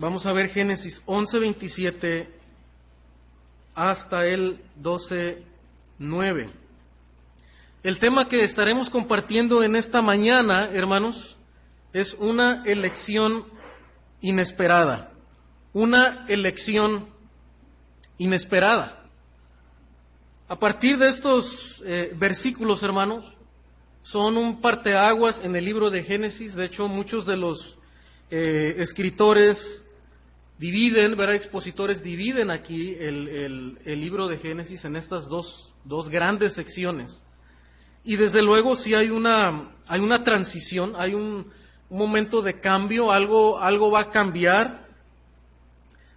Vamos a ver Génesis 11, 27 hasta el 12, 9. El tema que estaremos compartiendo en esta mañana, hermanos, es una elección inesperada. Una elección inesperada. A partir de estos eh, versículos, hermanos, son un parteaguas en el libro de Génesis. De hecho, muchos de los eh, escritores dividen, ¿verdad? expositores dividen aquí el, libro de Génesis en estas dos, dos, grandes secciones. Y desde luego sí hay una, hay una transición, hay un, momento de cambio, algo, algo va a cambiar,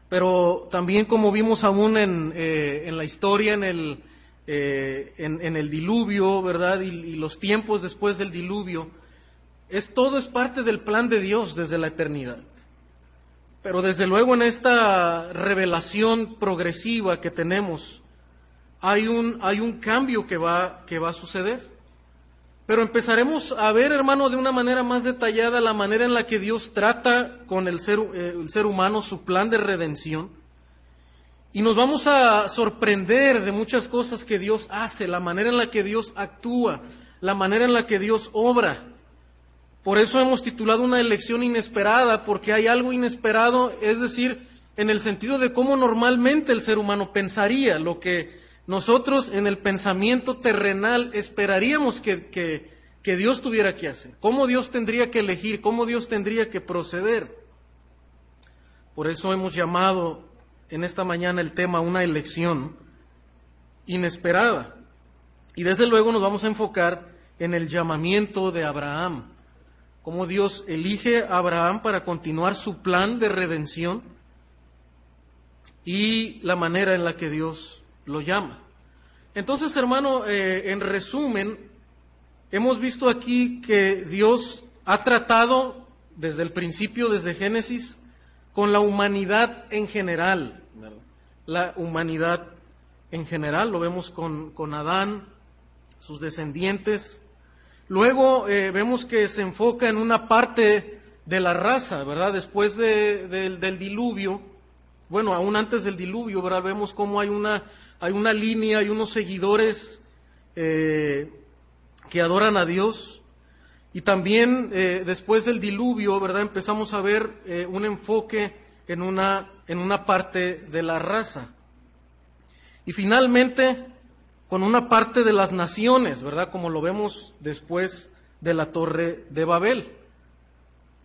pero también como vimos aún en, eh, en la historia, en el, eh, en, el diluvio, ¿verdad? Y, los tiempos después del diluvio, es todo es parte del plan de Dios desde la eternidad. Pero desde luego en esta revelación progresiva que tenemos, hay un, hay un cambio que va, que va a suceder. Pero empezaremos a ver, hermano, de una manera más detallada la manera en la que Dios trata con el ser, eh, el ser humano su plan de redención. Y nos vamos a sorprender de muchas cosas que Dios hace, la manera en la que Dios actúa, la manera en la que Dios obra. Por eso hemos titulado una elección inesperada, porque hay algo inesperado, es decir, en el sentido de cómo normalmente el ser humano pensaría, lo que nosotros en el pensamiento terrenal esperaríamos que, que, Dios tuviera que hacer, cómo Dios tendría que elegir, cómo Dios tendría que proceder. Por eso hemos llamado en esta mañana el tema una elección inesperada. Y desde luego nos vamos a enfocar en el llamamiento de Abraham cómo Dios elige a Abraham para continuar su plan de redención y la manera en la que Dios lo llama. Entonces, hermano, eh, en resumen, hemos visto aquí que Dios ha tratado desde el principio, desde Génesis, con la humanidad en general. La humanidad en general, lo vemos con, con Adán, sus descendientes, Luego eh, vemos que se enfoca en una parte de la raza, ¿verdad? Después del diluvio, bueno, aún antes del diluvio, ¿verdad? Vemos cómo hay una, hay una línea, hay unos seguidores eh, que adoran a Dios. Y también eh, después del diluvio, ¿verdad? Empezamos a ver un enfoque en una, en una parte de la raza. Y finalmente con una parte de las naciones, ¿verdad? Como lo vemos después de la torre de Babel.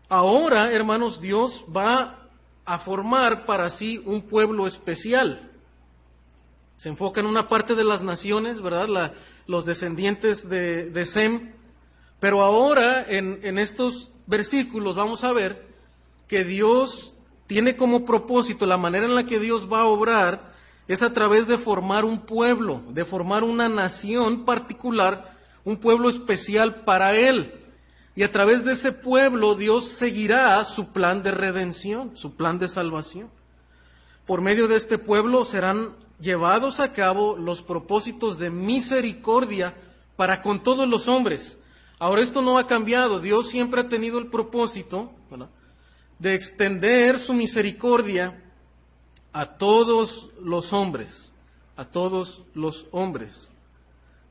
Ahora, hermanos, Dios va a formar para sí un pueblo especial. Se enfoca en una parte de las naciones, ¿verdad? los descendientes de, Sem. Pero ahora, en, en estos versículos, vamos a ver que Dios tiene como propósito, la manera en la que Dios va a obrar, es a través de formar un pueblo, de formar una nación particular, un pueblo especial para Él. Y a través de ese pueblo Dios seguirá su plan de redención, su plan de salvación. Por medio de este pueblo serán llevados a cabo los propósitos de misericordia para con todos los hombres. Ahora esto no ha cambiado. Dios siempre ha tenido el propósito de extender su misericordia a todos los hombres, a todos los hombres.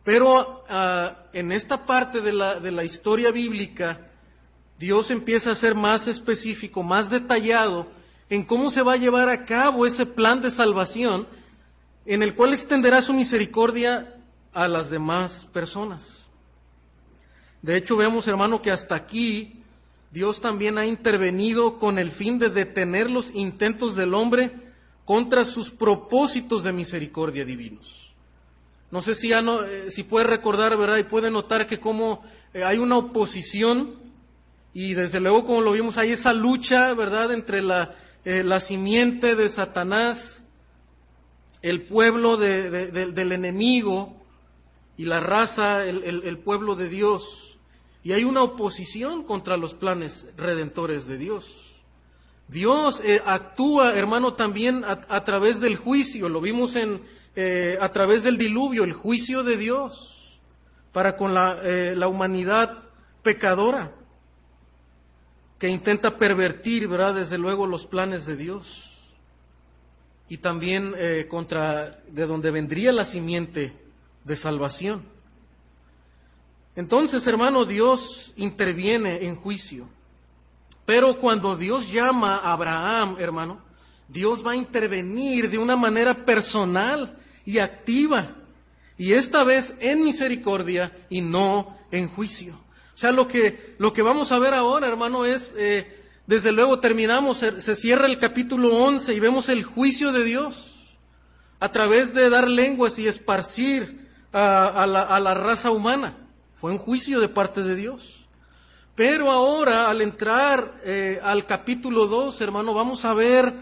Pero ah, en esta parte de la, de la historia bíblica, Dios empieza a ser más específico, más detallado en cómo se va a llevar a cabo ese plan de salvación en el cual extenderá su misericordia a las demás personas. De hecho, vemos, hermano, que hasta aquí Dios también ha intervenido con el fin de detener los intentos del hombre contra sus propósitos de misericordia divinos. No sé si, ya eh, si puede recordar, ¿verdad? Y puede notar que como eh, hay una oposición y desde luego como lo vimos hay esa lucha, ¿verdad? Entre la, eh, la simiente de Satanás, el pueblo del enemigo y la raza, el pueblo de Dios. Y hay una oposición contra los planes redentores de Dios. Dios eh, actúa, hermano, también a, través del juicio. Lo vimos en, eh, a través del diluvio, el juicio de Dios para con la, eh, la humanidad pecadora. que intenta pervertir, ¿verdad? Desde luego los planes de Dios. Y también contra de donde vendría la simiente de salvación. Entonces, hermano, Dios interviene en juicio. Pero cuando Dios llama a Abraham, hermano, Dios va a intervenir de una manera personal y activa. Y esta vez en misericordia y no en juicio. O sea, lo que, lo que vamos a ver ahora, hermano, es, eh, desde luego terminamos, se cierra el capítulo 11 y vemos el juicio de Dios a través de dar lenguas y esparcir a, la, raza humana. Fue un juicio de parte de Dios. Pero ahora, al entrar eh, al capítulo 2, hermano, vamos a ver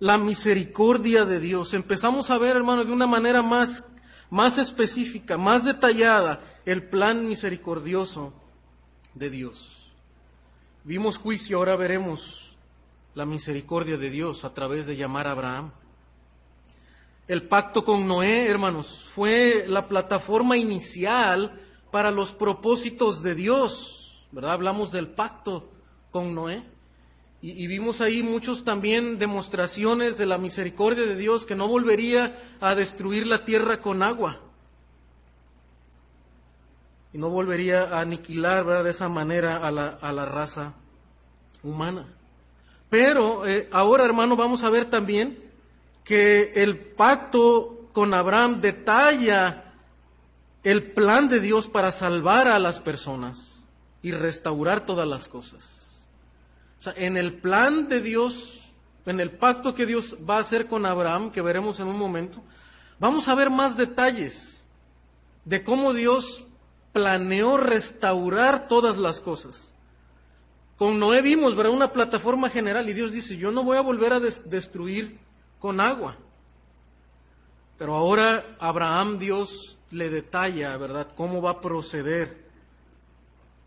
la misericordia de Dios. Empezamos a ver, hermano, de una manera más, más específica, más detallada, el plan misericordioso de Dios. Vimos juicio, ahora veremos la misericordia de Dios a través de llamar a Abraham. El pacto con Noé, hermanos, fue la plataforma inicial para los propósitos de Dios, ¿verdad? Hablamos del pacto con Noé. Y, vimos ahí muchos también demostraciones de la misericordia de Dios que no volvería a destruir la tierra con agua y no volvería a aniquilar de esa manera a la, a la raza humana. Pero eh, ahora, hermano, vamos a ver también que el pacto con Abraham detalla el plan de Dios para salvar a las personas y restaurar todas las cosas. O sea, en el plan de Dios, en el pacto que Dios va a hacer con Abraham, que veremos en un momento, vamos a ver más detalles de cómo Dios planeó restaurar todas las cosas. Con Noé vimos, ¿verdad? Una plataforma general y Dios dice, yo no voy a volver a destruir con agua. Pero ahora Abraham Dios le detalla, ¿verdad?, cómo va a proceder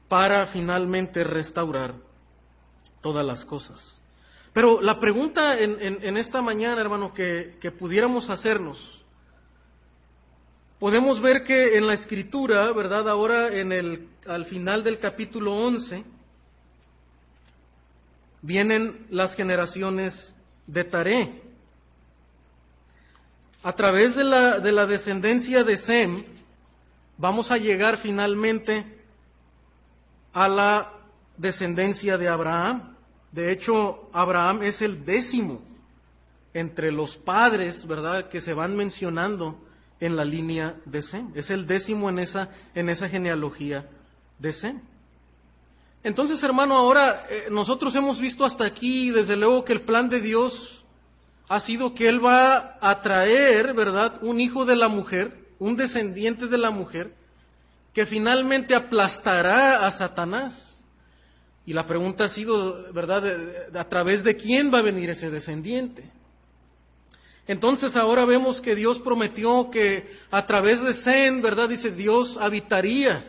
para finalmente restaurar todas las cosas. Pero la pregunta en, esta mañana, hermano, que, que pudiéramos hacernos, Podemos ver que en la escritura, ¿verdad? Ahora en el, al final del capítulo 11, vienen las generaciones de Taré. A través de la, de la descendencia de Sem, vamos a llegar finalmente a la descendencia de Abraham. De hecho, Abraham es el décimo entre los padres, ¿verdad?, que se van mencionando en la línea de Sem. Es el décimo en esa, en esa genealogía de Sem. Entonces, hermano, ahora eh, nosotros hemos visto hasta aquí, desde luego, que el plan de Dios ha sido que Él va a traer, ¿verdad?, un hijo de la mujer, un descendiente de la mujer, que finalmente aplastará a Satanás. Y la pregunta ha sido, ¿verdad?, a través de quién va a venir ese descendiente. Entonces ahora vemos que Dios prometió que a través de Sem, ¿verdad? Dice, Dios habitaría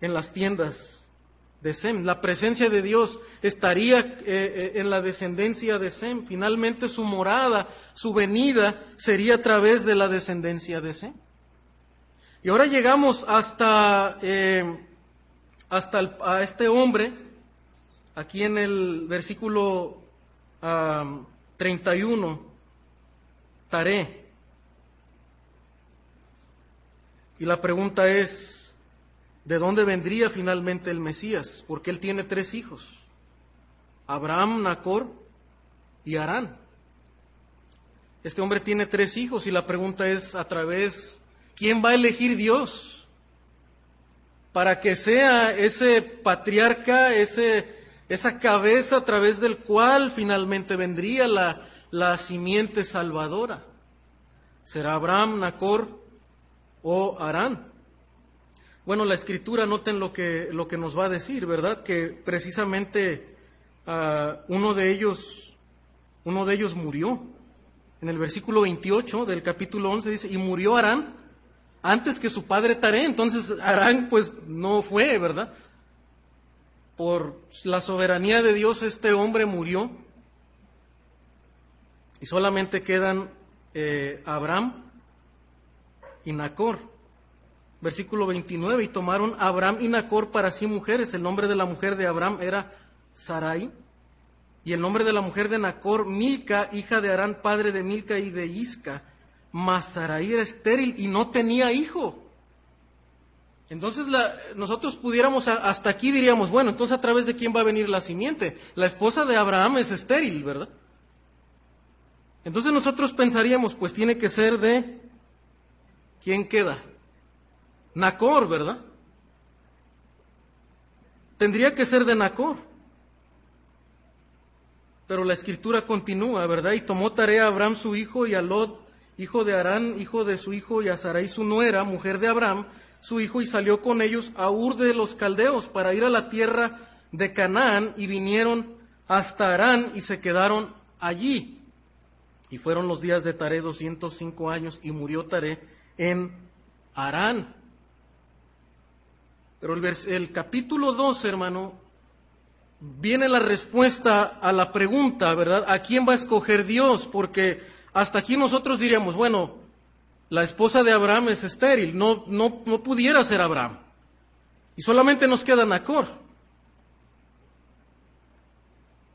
en las tiendas de Sem. La presencia de Dios estaría eh, eh, en la descendencia de Sem. Finalmente su morada, su venida sería a través de la descendencia de Sem. Y ahora llegamos hasta, eh, hasta a este hombre, aquí en el versículo 31 y la pregunta es, ¿de dónde vendría finalmente el Mesías? Porque él tiene tres hijos, Abraham, Nacor y Arán. Este hombre tiene tres hijos y la pregunta es a través, ¿quién va a elegir Dios? Para que sea ese patriarca, ese, esa cabeza a través del cual finalmente vendría la, la simiente salvadora. ¿Será Abraham, Nacor o Arán? Bueno, la escritura, noten lo que, lo que nos va a decir, ¿verdad? Que precisamente ah, uno de ellos, uno de ellos murió. En el versículo 28 del capítulo 11 dice, y murió Arán antes que su padre Taré. Entonces Arán pues no fue, ¿verdad? Por la soberanía de Dios este hombre murió y solamente quedan eh, Abraham y Nacor. Versículo 29, y tomaron Abraham y Nacor para sí mujeres. El nombre de la mujer de Abraham era Sarai. Y el nombre de la mujer de Nacor, Milca, hija de Arán, padre de Milca y de Isca. Mas Sarai era estéril y no tenía hijo. Entonces nosotros pudiéramos hasta aquí diríamos, bueno, entonces a través de quién va a venir la simiente. La esposa de Abraham es estéril, ¿verdad? Entonces nosotros pensaríamos, pues tiene que ser de ¿quién queda? Nacor, ¿verdad? Tendría que ser de Nacor. Pero la escritura continúa, ¿verdad? Y tomó tarea a Abraham su hijo y a Lot, hijo de Arán, hijo de su hijo, y a Sarai su nuera, mujer de Abraham, su hijo, y salió con ellos a Ur de los Caldeos para ir a la tierra de Canaán, y vinieron hasta Arán y se quedaron allí. Y fueron los días de Taré 205 años, y murió Taré en Arán. Pero el, el capítulo 2, hermano, viene la respuesta a la pregunta, ¿verdad? ¿A quién va a escoger Dios? Porque hasta aquí nosotros diríamos, bueno, la esposa de Abraham es estéril, no, no, no pudiera ser Abraham. Y solamente nos queda Nacor.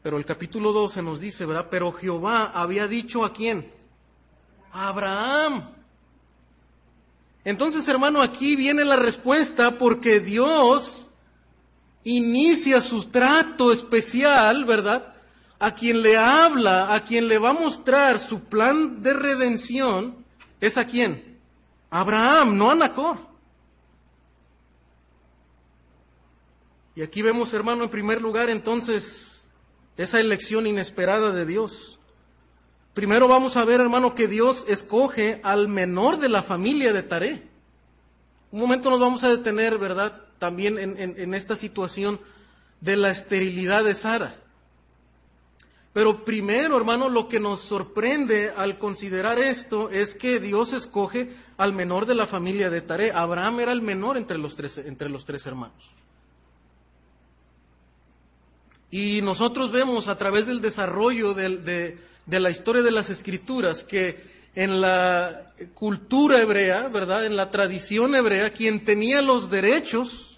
Pero el capítulo 12 nos dice, ¿verdad? Pero Jehová había dicho a quién? A Abraham. Entonces, hermano, aquí viene la respuesta porque Dios inicia su trato especial, ¿verdad? A quien le habla, a quien le va a mostrar su plan de redención, es a quién? Abraham, no a Nacor. Y aquí vemos, hermano, en primer lugar, entonces, esa elección inesperada de Dios. Primero vamos a ver, hermano, que Dios escoge al menor de la familia de Taré. Un momento nos vamos a detener, ¿verdad? También en, esta situación de la esterilidad de Sara. Pero primero, hermano, lo que nos sorprende al considerar esto es que Dios escoge al menor de la familia de Taré. Abraham era el menor entre los tres, entre los tres hermanos. Y nosotros vemos a través del desarrollo de, de la historia de las escrituras que en la cultura hebrea, ¿verdad? En la tradición hebrea, quien tenía los derechos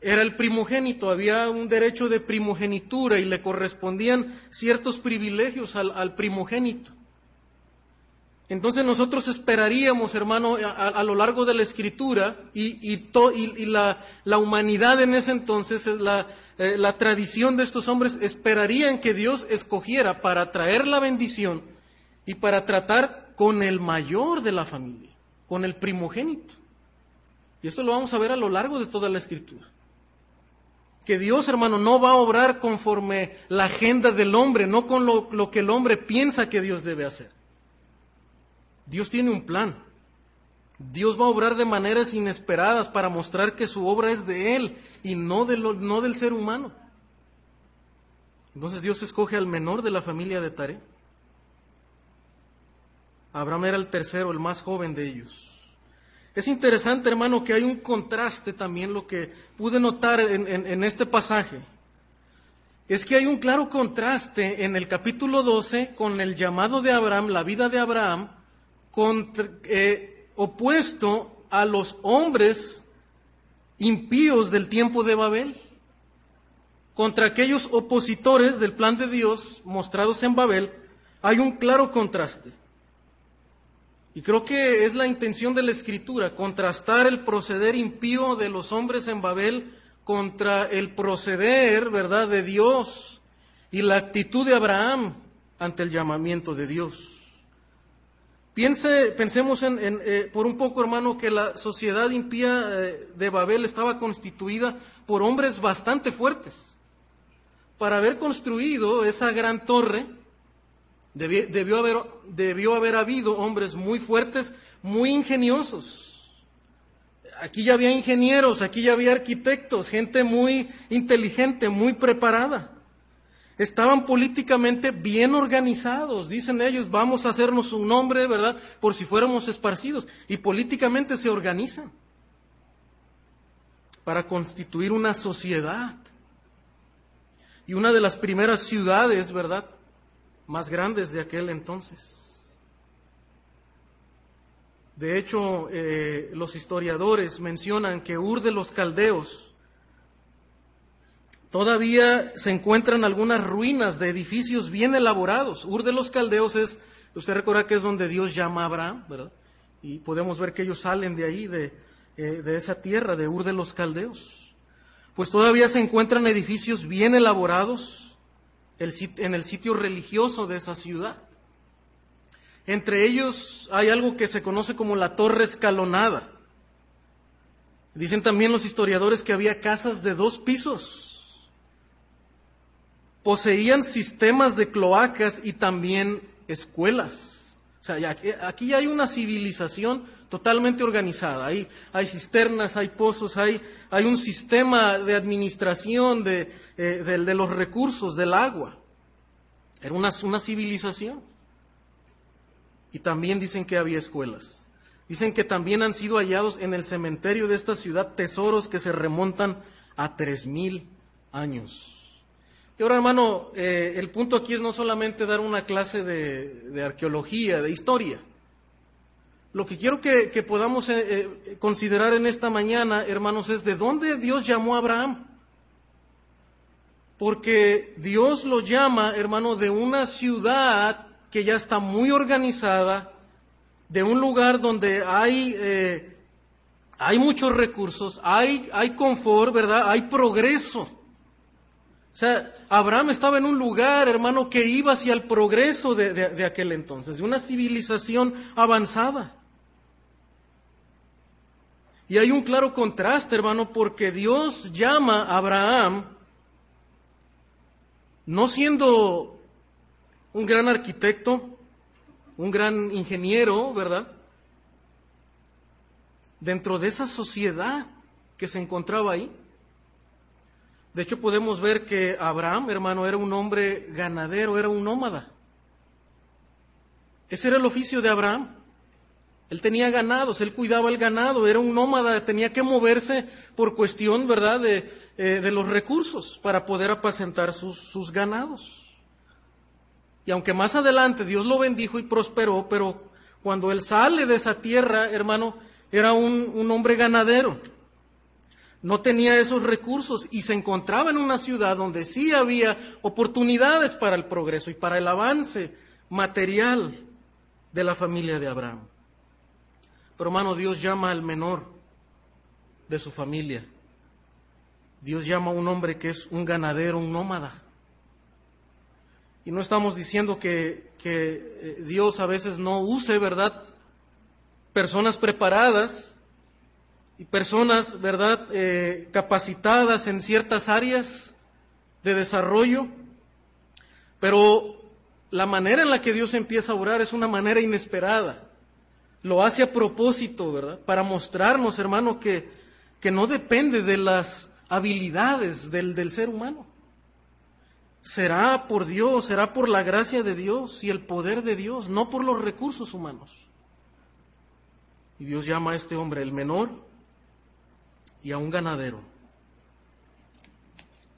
era el primogénito, había un derecho de primogenitura y le correspondían ciertos privilegios al, primogénito. Entonces nosotros esperaríamos, hermano, a, lo largo de la escritura y, y, la, humanidad en ese entonces, eh, la tradición de estos hombres, esperarían que Dios escogiera para traer la bendición y para tratar con el mayor de la familia, con el primogénito. Y esto lo vamos a ver a lo largo de toda la escritura que Dios, hermano, no va a obrar conforme la agenda del hombre, no con lo, que el hombre piensa que Dios debe hacer. Dios tiene un plan. Dios va a obrar de maneras inesperadas para mostrar que su obra es de Él y no, de no del ser humano. Entonces Dios escoge al menor de la familia de Tare. Abraham era el tercero, el más joven de ellos. Es interesante, hermano, que hay un contraste también, lo que pude notar en, este pasaje. Es que hay un claro contraste en el capítulo 12 con el llamado de Abraham, la vida de Abraham, eh, opuesto a los hombres impíos del tiempo de Babel, contra aquellos opositores del plan de Dios mostrados en Babel, hay un claro contraste. Y creo que es la intención de la escritura, contrastar el proceder impío de los hombres en Babel contra el proceder, ¿verdad?, de Dios y la actitud de Abraham ante el llamamiento de Dios. Piense, pensemos en, eh, por un poco, hermano, que la sociedad impía eh, de Babel estaba constituida por hombres bastante fuertes. Para haber construido esa gran torre, Debió, haber, haber habido hombres muy fuertes, muy ingeniosos. Aquí ya había ingenieros, aquí ya había arquitectos, gente muy inteligente, muy preparada. Estaban políticamente bien organizados, dicen ellos, vamos a hacernos un nombre, ¿verdad? Por si fuéramos esparcidos. Y políticamente se organizan para constituir una sociedad. Y una de las primeras ciudades, ¿verdad? Más grandes de aquel entonces. De hecho, eh, los historiadores mencionan que Ur de los Caldeos Todavía se encuentran algunas ruinas de edificios bien elaborados. Ur de los Caldeos es, usted recuerda que es donde Dios llama a Abraham, ¿verdad? Y podemos ver que ellos salen de ahí, de, eh, de esa tierra, de Ur de los Caldeos. Pues todavía se encuentran edificios bien elaborados en el sitio religioso de esa ciudad. Entre ellos hay algo que se conoce como la torre escalonada. Dicen también los historiadores que había casas de dos pisos poseían sistemas de cloacas y también escuelas. O sea, aquí hay una civilización totalmente organizada. Hay, hay cisternas, hay pozos, hay, hay, un sistema de administración de, eh, de, los recursos, del agua. Era una, una civilización. Y también dicen que había escuelas. Dicen que también han sido hallados en el cementerio de esta ciudad tesoros que se remontan a tres mil años. Y ahora, hermano, eh, el punto aquí es no solamente dar una clase de, arqueología, de historia. Lo que quiero que, podamos eh, eh, considerar en esta mañana, hermanos, es de dónde Dios llamó a Abraham. Porque Dios lo llama, hermano, de una ciudad que ya está muy organizada, de un lugar donde hay, hay muchos recursos, hay, hay confort, ¿verdad? Hay progreso. O sea, Abraham estaba en un lugar, hermano, que iba hacia el progreso de, aquel entonces, de una civilización avanzada. Y hay un claro contraste, hermano, porque Dios llama a Abraham no siendo un gran arquitecto, un gran ingeniero, ¿verdad? Dentro de esa sociedad que se encontraba ahí. De hecho, podemos ver que Abraham, hermano, era un hombre ganadero, era un nómada. Ese era el oficio de Abraham. Él tenía ganados, él cuidaba el ganado, era un nómada, tenía que moverse por cuestión, ¿verdad?, de, eh, de los recursos para poder apacentar sus, ganados. Y aunque más adelante Dios lo bendijo y prosperó, pero cuando él sale de esa tierra, hermano, era un hombre ganadero no tenía esos recursos y se encontraba en una ciudad donde sí había oportunidades para el progreso y para el avance material de la familia de Abraham. Pero hermano, Dios llama al menor de su familia. Dios llama a un hombre que es un ganadero, un nómada. Y no estamos diciendo que, que eh, Dios a veces no use, ¿verdad? Personas preparadas y personas, ¿verdad?, eh, capacitadas en ciertas áreas de desarrollo, pero la manera en la que Dios empieza a orar es una manera inesperada. Lo hace a propósito, ¿verdad? Para mostrarnos, hermano, que, que no depende de las habilidades del, del ser humano. Será por Dios, será por la gracia de Dios y el poder de Dios, no por los recursos humanos. Y Dios llama a este hombre el menor y a un ganadero.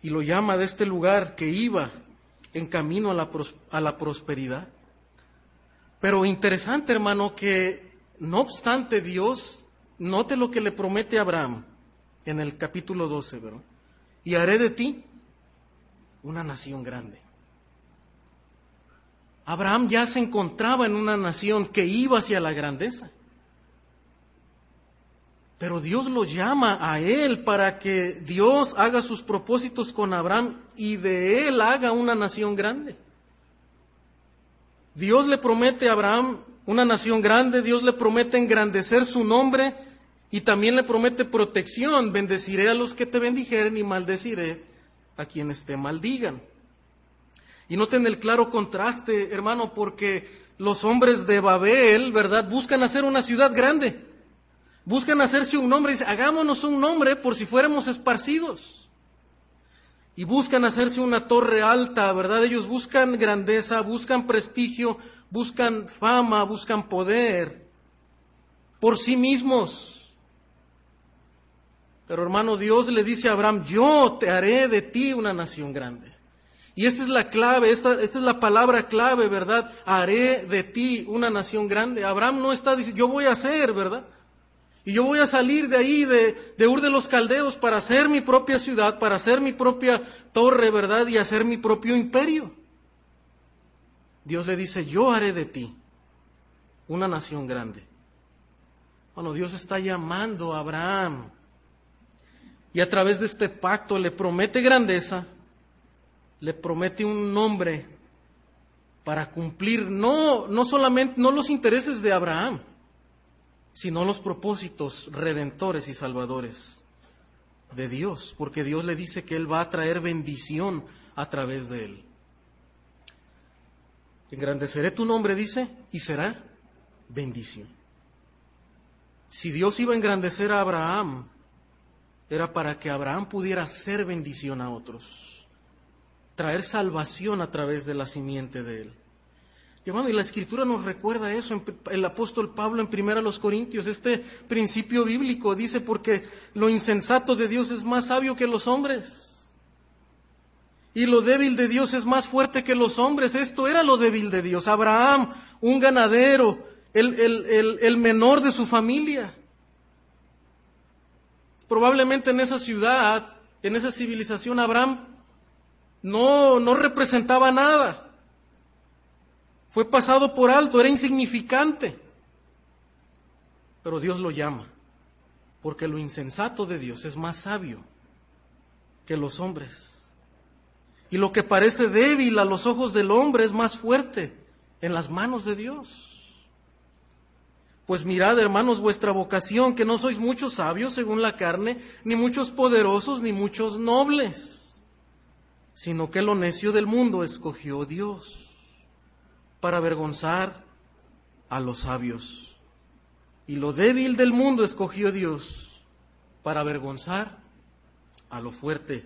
Y lo llama de este lugar que iba en camino a la, a la prosperidad. Pero interesante, hermano, que no obstante Dios, note lo que le promete a Abraham en el capítulo 12, ¿verdad? Y haré de ti una nación grande. Abraham ya se encontraba en una nación que iba hacia la grandeza. Pero Dios lo llama a él para que Dios haga sus propósitos con Abraham y de él haga una nación grande. Dios le promete a Abraham una nación grande, Dios le promete engrandecer su nombre y también le promete protección. Bendeciré a los que te bendijeren y maldeciré a quienes te maldigan. Y noten el claro contraste, hermano, porque los hombres de Babel, ¿verdad?, buscan hacer una ciudad grande. Buscan hacerse un nombre, dice, hagámonos un nombre por si fuéramos esparcidos. Y buscan hacerse una torre alta, ¿verdad? Ellos buscan grandeza, buscan prestigio, buscan fama, buscan poder por sí mismos. Pero hermano, Dios le dice a Abraham, yo te haré de ti una nación grande. Y esta es la clave, esta, es la palabra clave, ¿verdad? Haré de ti una nación grande. Abraham no está diciendo, yo voy a hacer, ¿verdad? Y yo voy a salir de ahí, de, Ur de los Caldeos, para hacer mi propia ciudad, para hacer mi propia torre, ¿verdad? Y hacer mi propio imperio. Dios le dice, yo haré de ti una nación grande. Bueno, Dios está llamando a Abraham y a través de este pacto le promete grandeza, le promete un nombre para cumplir no, no solamente no los intereses de Abraham, sino los propósitos redentores y salvadores de Dios, porque Dios le dice que Él va a traer bendición a través de Él. Engrandeceré tu nombre, dice, y será bendición. Si Dios iba a engrandecer a Abraham, era para que Abraham pudiera ser bendición a otros, traer salvación a través de la simiente de él. Y y la escritura nos recuerda eso, el apóstol Pablo en primera los Corintios, este principio bíblico dice porque lo insensato de Dios es más sabio que los hombres. Y lo débil de Dios es más fuerte que los hombres. Esto era lo débil de Dios. Abraham, un ganadero, el, el, el menor de su familia. Probablemente en esa ciudad, en esa civilización, Abraham no, no representaba nada. Fue pasado por alto, era insignificante. Pero Dios lo llama, porque lo insensato de Dios es más sabio que los hombres. Y lo que parece débil a los ojos del hombre es más fuerte en las manos de Dios. Pues mirad, hermanos, vuestra vocación, que no sois muchos sabios según la carne, ni muchos poderosos, ni muchos nobles, sino que lo necio del mundo escogió Dios para avergonzar a los sabios. Y lo débil del mundo escogió Dios para avergonzar a lo fuerte.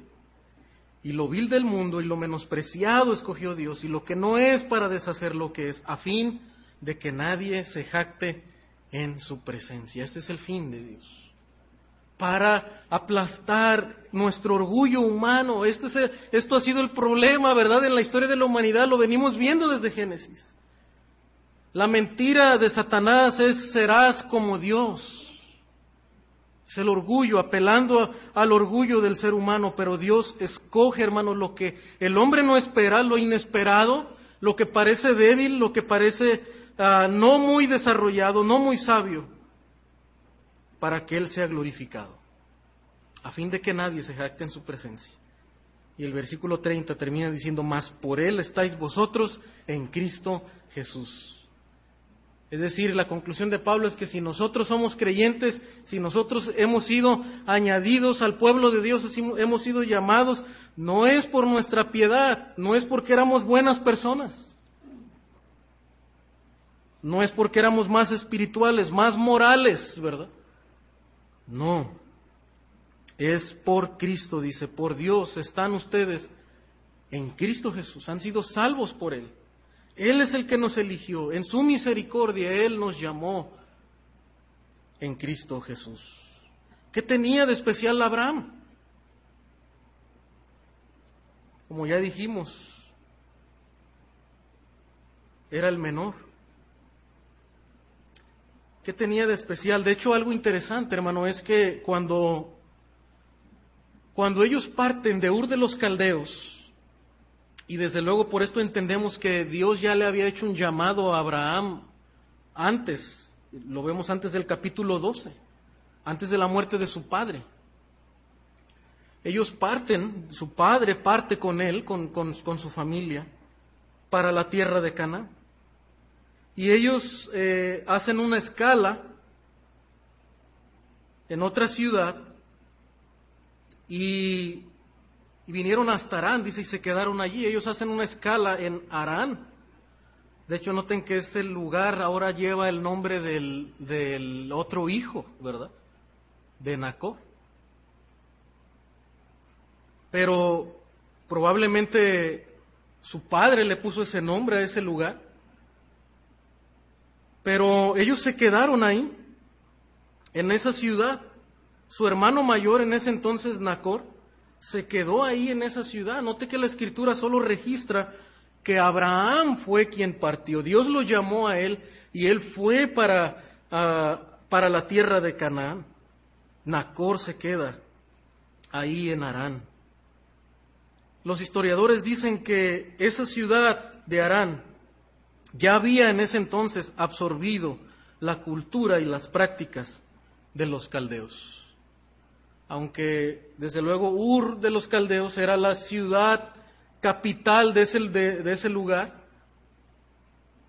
Y lo vil del mundo y lo menospreciado escogió Dios, y lo que no es para deshacer lo que es, a fin de que nadie se jacte en su presencia. Este es el fin de Dios. Para aplastar nuestro orgullo humano. Este es esto ha sido el problema, ¿verdad? En la historia de la humanidad lo venimos viendo desde Génesis. La mentira de Satanás es serás como Dios. Es el orgullo, apelando al orgullo del ser humano, pero Dios escoge, hermanos, lo que el hombre no espera, lo inesperado, lo que parece débil, lo que parece Ah, no muy desarrollado, no muy sabio, para que Él sea glorificado, a fin de que nadie se jacte en su presencia. Y el versículo 30 termina diciendo, más por Él estáis vosotros en Cristo Jesús. Es decir, la conclusión de Pablo es que si nosotros somos creyentes, si nosotros hemos sido añadidos al pueblo de Dios, hemos sido llamados, no es por nuestra piedad, no es porque éramos buenas personas no es porque éramos más espirituales, más morales, ¿verdad? No. Es por Cristo, dice, por Dios están ustedes en Cristo Jesús, han sido salvos por Él. Él es el que nos eligió, en su misericordia Él nos llamó en Cristo Jesús. ¿Qué tenía de especial Abraham? Como ya dijimos, era el menor. ¿Qué tenía de especial? De hecho, algo interesante, hermano, es que cuando, cuando ellos parten de Ur de los Caldeos, y desde luego por esto entendemos que Dios ya le había hecho un llamado a Abraham antes, lo vemos antes del capítulo 12, antes de la muerte de su padre. Ellos parten, su padre parte con él, con, con, con su familia, para la tierra de Canaán. Y ellos eh, hacen una escala en otra ciudad y, vinieron hasta Arán, dice, y se quedaron allí. Ellos hacen una escala en Arán. De hecho, noten que este lugar ahora lleva el nombre del, del otro hijo, ¿verdad? De. Pero probablemente su padre le puso ese nombre a ese lugar. Pero ellos se quedaron ahí, en esa ciudad. Su hermano mayor en ese entonces, Nacor, se quedó ahí en esa ciudad. Note que la escritura solo registra que Abraham fue quien partió. Dios lo llamó a él y él fue para, para la tierra de Canaán. Nacor se queda ahí en Arán. Los historiadores dicen que esa ciudad de Arán ya había en ese entonces absorbido la cultura y las prácticas de los caldeos. Aunque desde luego Ur de los caldeos era la ciudad capital de ese, de, ese lugar,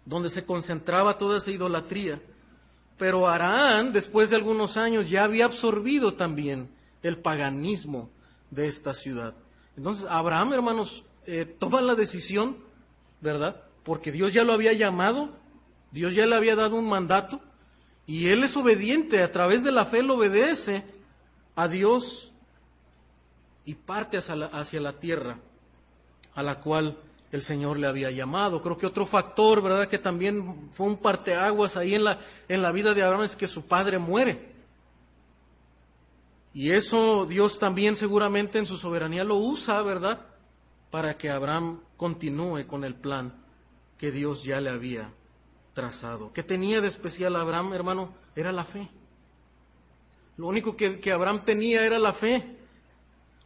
donde se concentraba toda esa idolatría. Pero Arán, después de algunos años, ya había absorbido también el paganismo de esta ciudad. Entonces, Abraham, hermanos, eh, toma la decisión, ¿verdad? Porque Dios ya lo había llamado, Dios ya le había dado un mandato, y él es obediente, a través de la fe él obedece a Dios y parte hacia la, tierra a la cual el Señor le había llamado. Creo que otro factor, ¿verdad?, que también fue un parteaguas ahí en la, en la vida de Abraham es que su padre muere. Y eso Dios también seguramente en su soberanía lo usa, ¿verdad?, para que Abraham continúe con el plan que Dios ya le había trazado. ¿Qué tenía de especial Abraham, hermano? Era la fe. Lo único que, que Abraham tenía era la fe.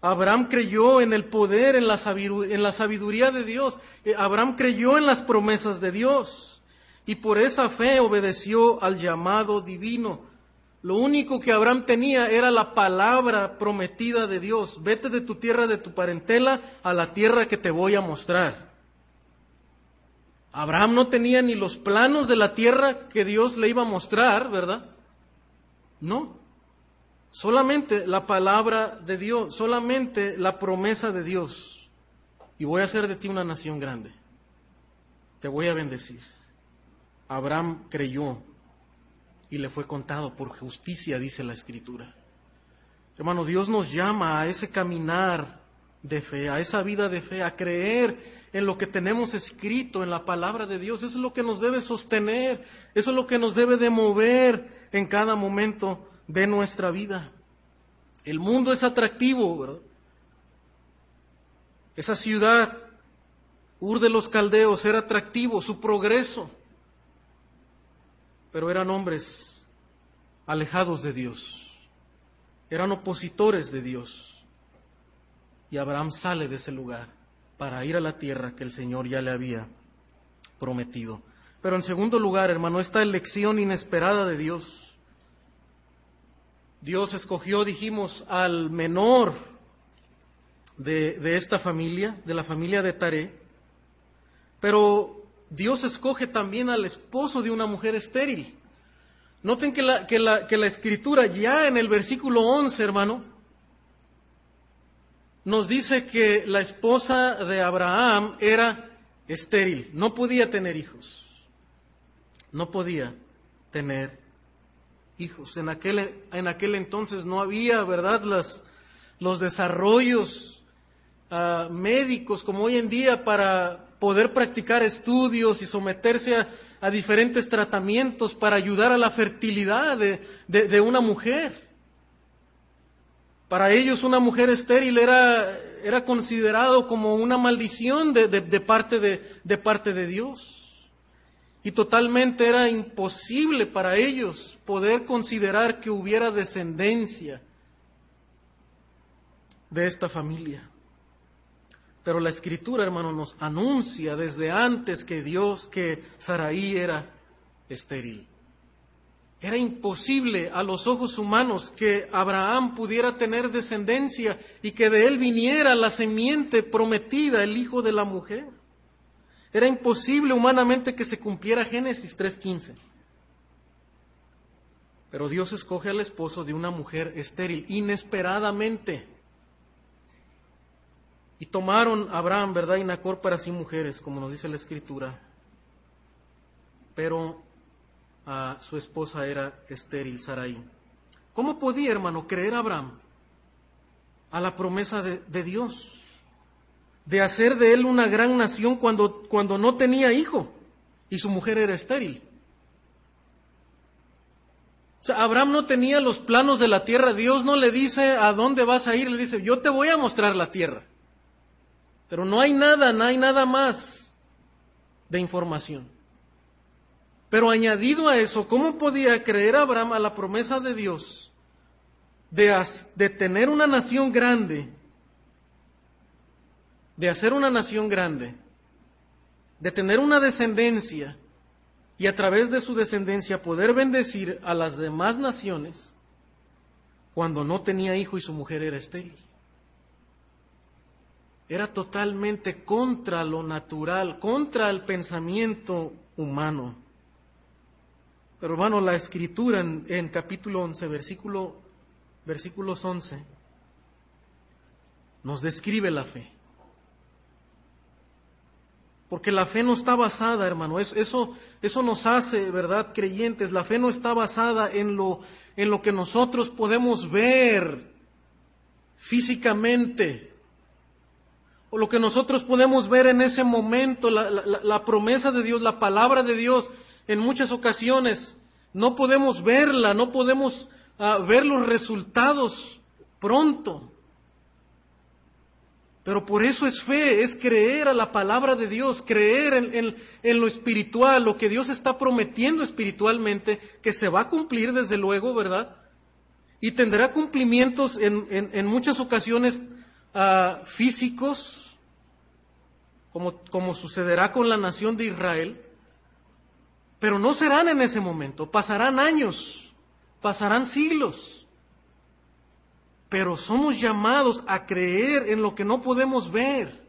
Abraham creyó en el poder, en la, sabiduría de Dios. Eh, Abraham creyó en las promesas de Dios. Y por esa fe obedeció al llamado divino. Lo único que Abraham tenía era la palabra prometida de Dios. Vete de tu tierra, de tu parentela, a la tierra que te voy a mostrar. Abraham no tenía ni los planos de la tierra que Dios le iba a mostrar, ¿verdad? No. Solamente la palabra de Dios, solamente la promesa de Dios. Y voy a hacer de ti una nación grande. Te voy a bendecir. Abraham creyó y le fue contado por justicia, dice la Escritura. Hermano, Dios nos llama a ese caminar de fe, a esa vida de fe, a creer en lo que tenemos escrito en la palabra de Dios. Eso es lo que nos debe sostener, eso es lo que nos debe de mover en cada momento de nuestra vida. El mundo es atractivo, ¿verdad? Esa ciudad, Ur de los Caldeos, era atractivo, su progreso, pero eran hombres alejados de Dios, eran opositores de Dios. Y Abraham sale de ese lugar para ir a la tierra que el Señor ya le había prometido. Pero en segundo lugar, hermano, esta elección inesperada de Dios Dios escogió, dijimos, al menor de, esta familia, de la familia de Taré, pero Dios escoge también al esposo de una mujer estéril. Noten que la, que la, que la escritura ya en el versículo 11, hermano, nos dice que la esposa de Abraham era estéril, no podía tener hijos, no podía tener hijos. En aquel, en aquel entonces no había, ¿verdad?, Las, los desarrollos ah, médicos como hoy en día para poder practicar estudios y someterse a, diferentes tratamientos para ayudar a la fertilidad de, una mujer. Para ellos una mujer estéril era, era considerado como una maldición de, parte de parte de Dios. Y totalmente era imposible para ellos poder considerar que hubiera descendencia de esta familia. Pero la escritura, hermano, nos anuncia desde antes que Dios, que Saraí era estéril. Era imposible a los ojos humanos que Abraham pudiera tener descendencia y que de él viniera la semiente prometida, el hijo de la mujer. Era imposible humanamente que se cumpliera Génesis 3.15. Pero Dios escoge al esposo de una mujer estéril, inesperadamente. Y tomaron Abraham, ¿verdad? Y Nacor para sí mujeres, como nos dice la Escritura. Pero su esposa era estéril, Sarai. ¿Cómo podía, hermano, creer Abraham a la promesa de Dios? de hacer de él una gran nación cuando, cuando no tenía hijo y su mujer era estéril. O sea, Abraham no tenía los planos de la tierra. Dios no le dice a dónde vas a ir, le dice, yo te voy a mostrar la tierra. Pero no hay nada, no hay nada más de información. Pero añadido a eso, ¿cómo podía creer Abraham a la promesa de Dios de, de tener una nación grande, de hacer una nación grande, de tener una descendencia y a través de su descendencia poder bendecir a las demás naciones cuando no tenía hijo y su mujer era estéril? Era totalmente contra lo natural, contra el pensamiento humano. Pero hermano, la escritura en, capítulo 11, versículo, versículos 11, nos describe la fe. Porque la fe no está basada, hermano, eso, eso nos hace, ¿verdad?, creyentes. La fe no está basada en lo, en lo que nosotros podemos ver físicamente, o lo que nosotros podemos ver en ese momento, la, la promesa de Dios, la palabra de Dios en muchas ocasiones no podemos verla, no podemos ah, ver los resultados pronto. Pero por eso es fe, es creer a la palabra de Dios, creer en, lo espiritual, lo que Dios está prometiendo espiritualmente, que se va a cumplir desde luego, ¿verdad? Y tendrá cumplimientos en, muchas ocasiones ah, físicos, como, como sucederá con la nación de Israel, pero no serán en ese momento, pasarán años, pasarán siglos. Pero somos llamados a creer en lo que no podemos ver.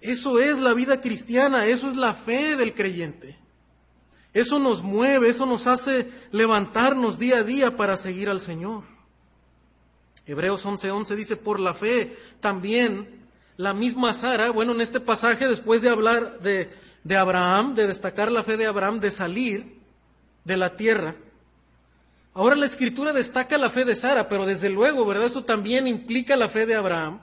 Eso es la vida cristiana, eso es la fe del creyente. Eso nos mueve, eso nos hace levantarnos día a día para seguir al Señor. Hebreos 11:11 dice, por la fe también la misma Sara, bueno, en este pasaje, después de hablar de de Abraham, de destacar la fe de Abraham, de salir de la tierra. Ahora la escritura destaca la fe de Sara, pero desde luego, ¿verdad? Eso también implica la fe de Abraham.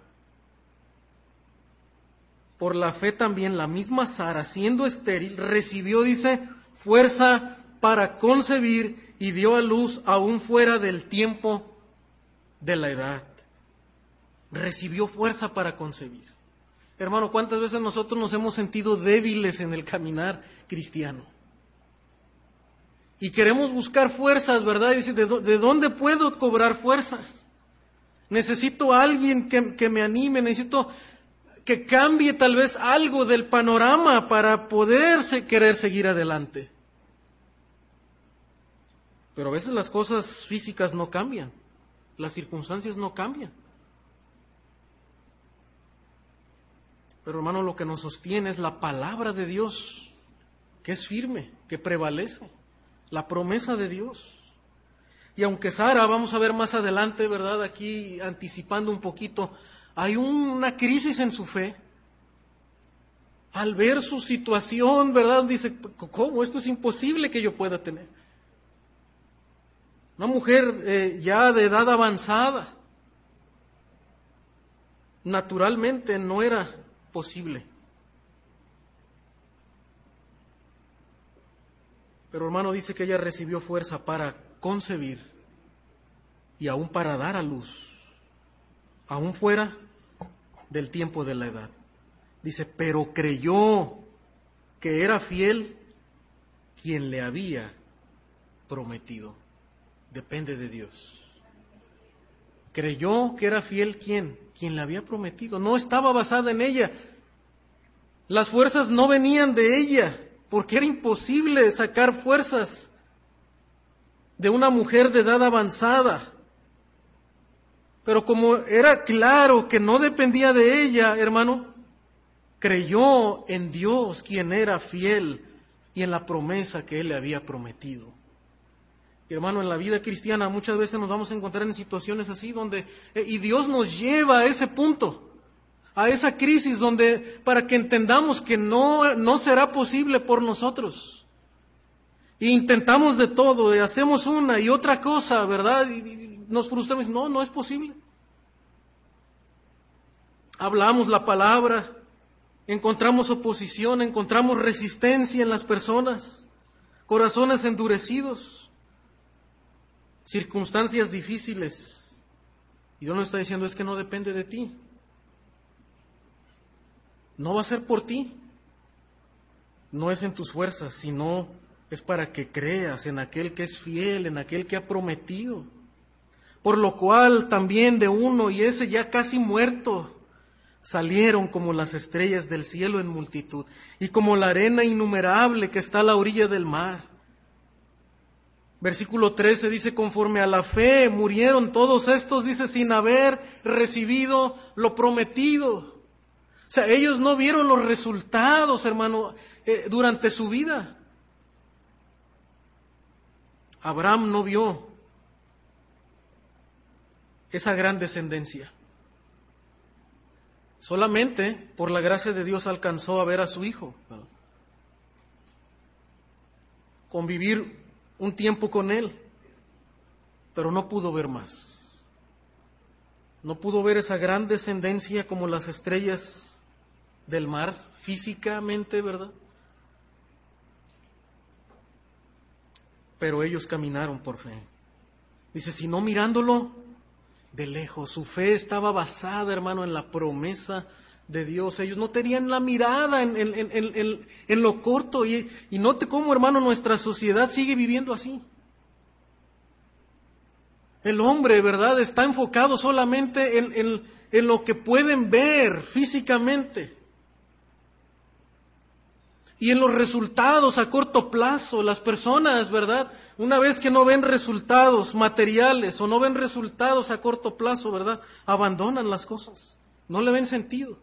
Por la fe también la misma Sara, siendo estéril, recibió, dice, fuerza para concebir y dio a luz aún fuera del tiempo de la edad. Recibió fuerza para concebir. Hermano, ¿cuántas veces nosotros nos hemos sentido débiles en el caminar cristiano? Y queremos buscar fuerzas, ¿verdad? Y decir, ¿de, dónde puedo cobrar fuerzas? Necesito a alguien que, que me anime, necesito que cambie tal vez algo del panorama para poder querer seguir adelante. Pero a veces las cosas físicas no cambian, las circunstancias no cambian. Pero hermano, lo que nos sostiene es la palabra de Dios, que es firme, que prevalece, la promesa de Dios. Y aunque Sara, vamos a ver más adelante, ¿verdad? Aquí anticipando un poquito, hay una crisis en su fe. Al ver su situación, ¿verdad? Dice, ¿cómo? Esto es imposible que yo pueda tener. Una mujer eh, ya de edad avanzada. Naturalmente no era posible. Pero hermano dice que ella recibió fuerza para concebir y aún para dar a luz, aún fuera del tiempo de la edad. Dice, pero creyó que era fiel quien le había prometido. Depende de Dios. Creyó que era fiel quien, quien le había prometido. No estaba basada en ella. Las fuerzas no venían de ella, porque era imposible sacar fuerzas de una mujer de edad avanzada. Pero como era claro que no dependía de ella, hermano, creyó en Dios, quien era fiel, y en la promesa que Él le había prometido hermano, en la vida cristiana muchas veces nos vamos a encontrar en situaciones así donde, eh, y Dios nos lleva a ese punto, a esa crisis donde, para que entendamos que no, no será posible por nosotros. E intentamos de todo, y hacemos una y otra cosa, ¿verdad? Y, nos frustramos, no, no es posible. Hablamos la palabra, encontramos oposición, encontramos resistencia en las personas, corazones endurecidos circunstancias difíciles. Y Dios nos está diciendo es que no depende de ti. No va a ser por ti. no es en tus fuerzas, sino es para que creas en aquel que es fiel, en aquel que ha prometido. Por lo cual también de uno y ese ya casi muerto salieron como las estrellas del cielo en multitud y como la arena innumerable que está a la orilla del mar. Versículo 13 dice, conforme a la fe murieron todos estos, dice, sin haber recibido lo prometido. O sea, ellos no vieron los resultados, hermano, eh, durante su vida. Abraham no vio esa gran descendencia. Solamente por la gracia de Dios alcanzó a ver a su hijo. Convivir un tiempo con él, pero no pudo ver más. No pudo ver esa gran descendencia como las estrellas del mar, físicamente, ¿verdad? Pero ellos caminaron por fe. Dice, si no mirándolo de lejos, su fe estaba basada, hermano, en la promesa de Dios. Ellos no tenían la mirada en, lo corto. Y, y note cómo, hermano, nuestra sociedad sigue viviendo así. El hombre, ¿verdad?, está enfocado solamente en, en lo que pueden ver físicamente. Y en los resultados a corto plazo, las personas, ¿verdad? Una vez que no ven resultados materiales o no ven resultados a corto plazo, ¿verdad? Abandonan las cosas. No le ven sentido.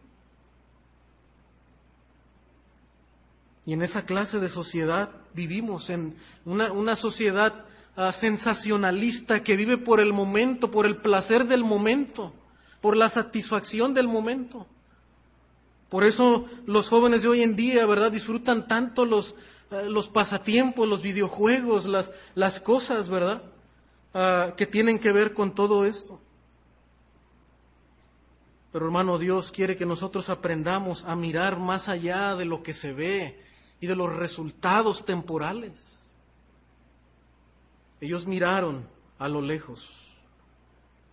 Y en esa clase de sociedad vivimos, en una, sociedad ah, sensacionalista que vive por el momento, por el placer del momento, por la satisfacción del momento. Por eso los jóvenes de hoy en día, ¿verdad? Disfrutan tanto los, ah, los pasatiempos, los videojuegos, las, las cosas, ¿verdad? Ah, que tienen que ver con todo esto. Pero hermano, Dios quiere que nosotros aprendamos a mirar más allá de lo que se ve, y de los resultados temporales. Ellos miraron a lo lejos,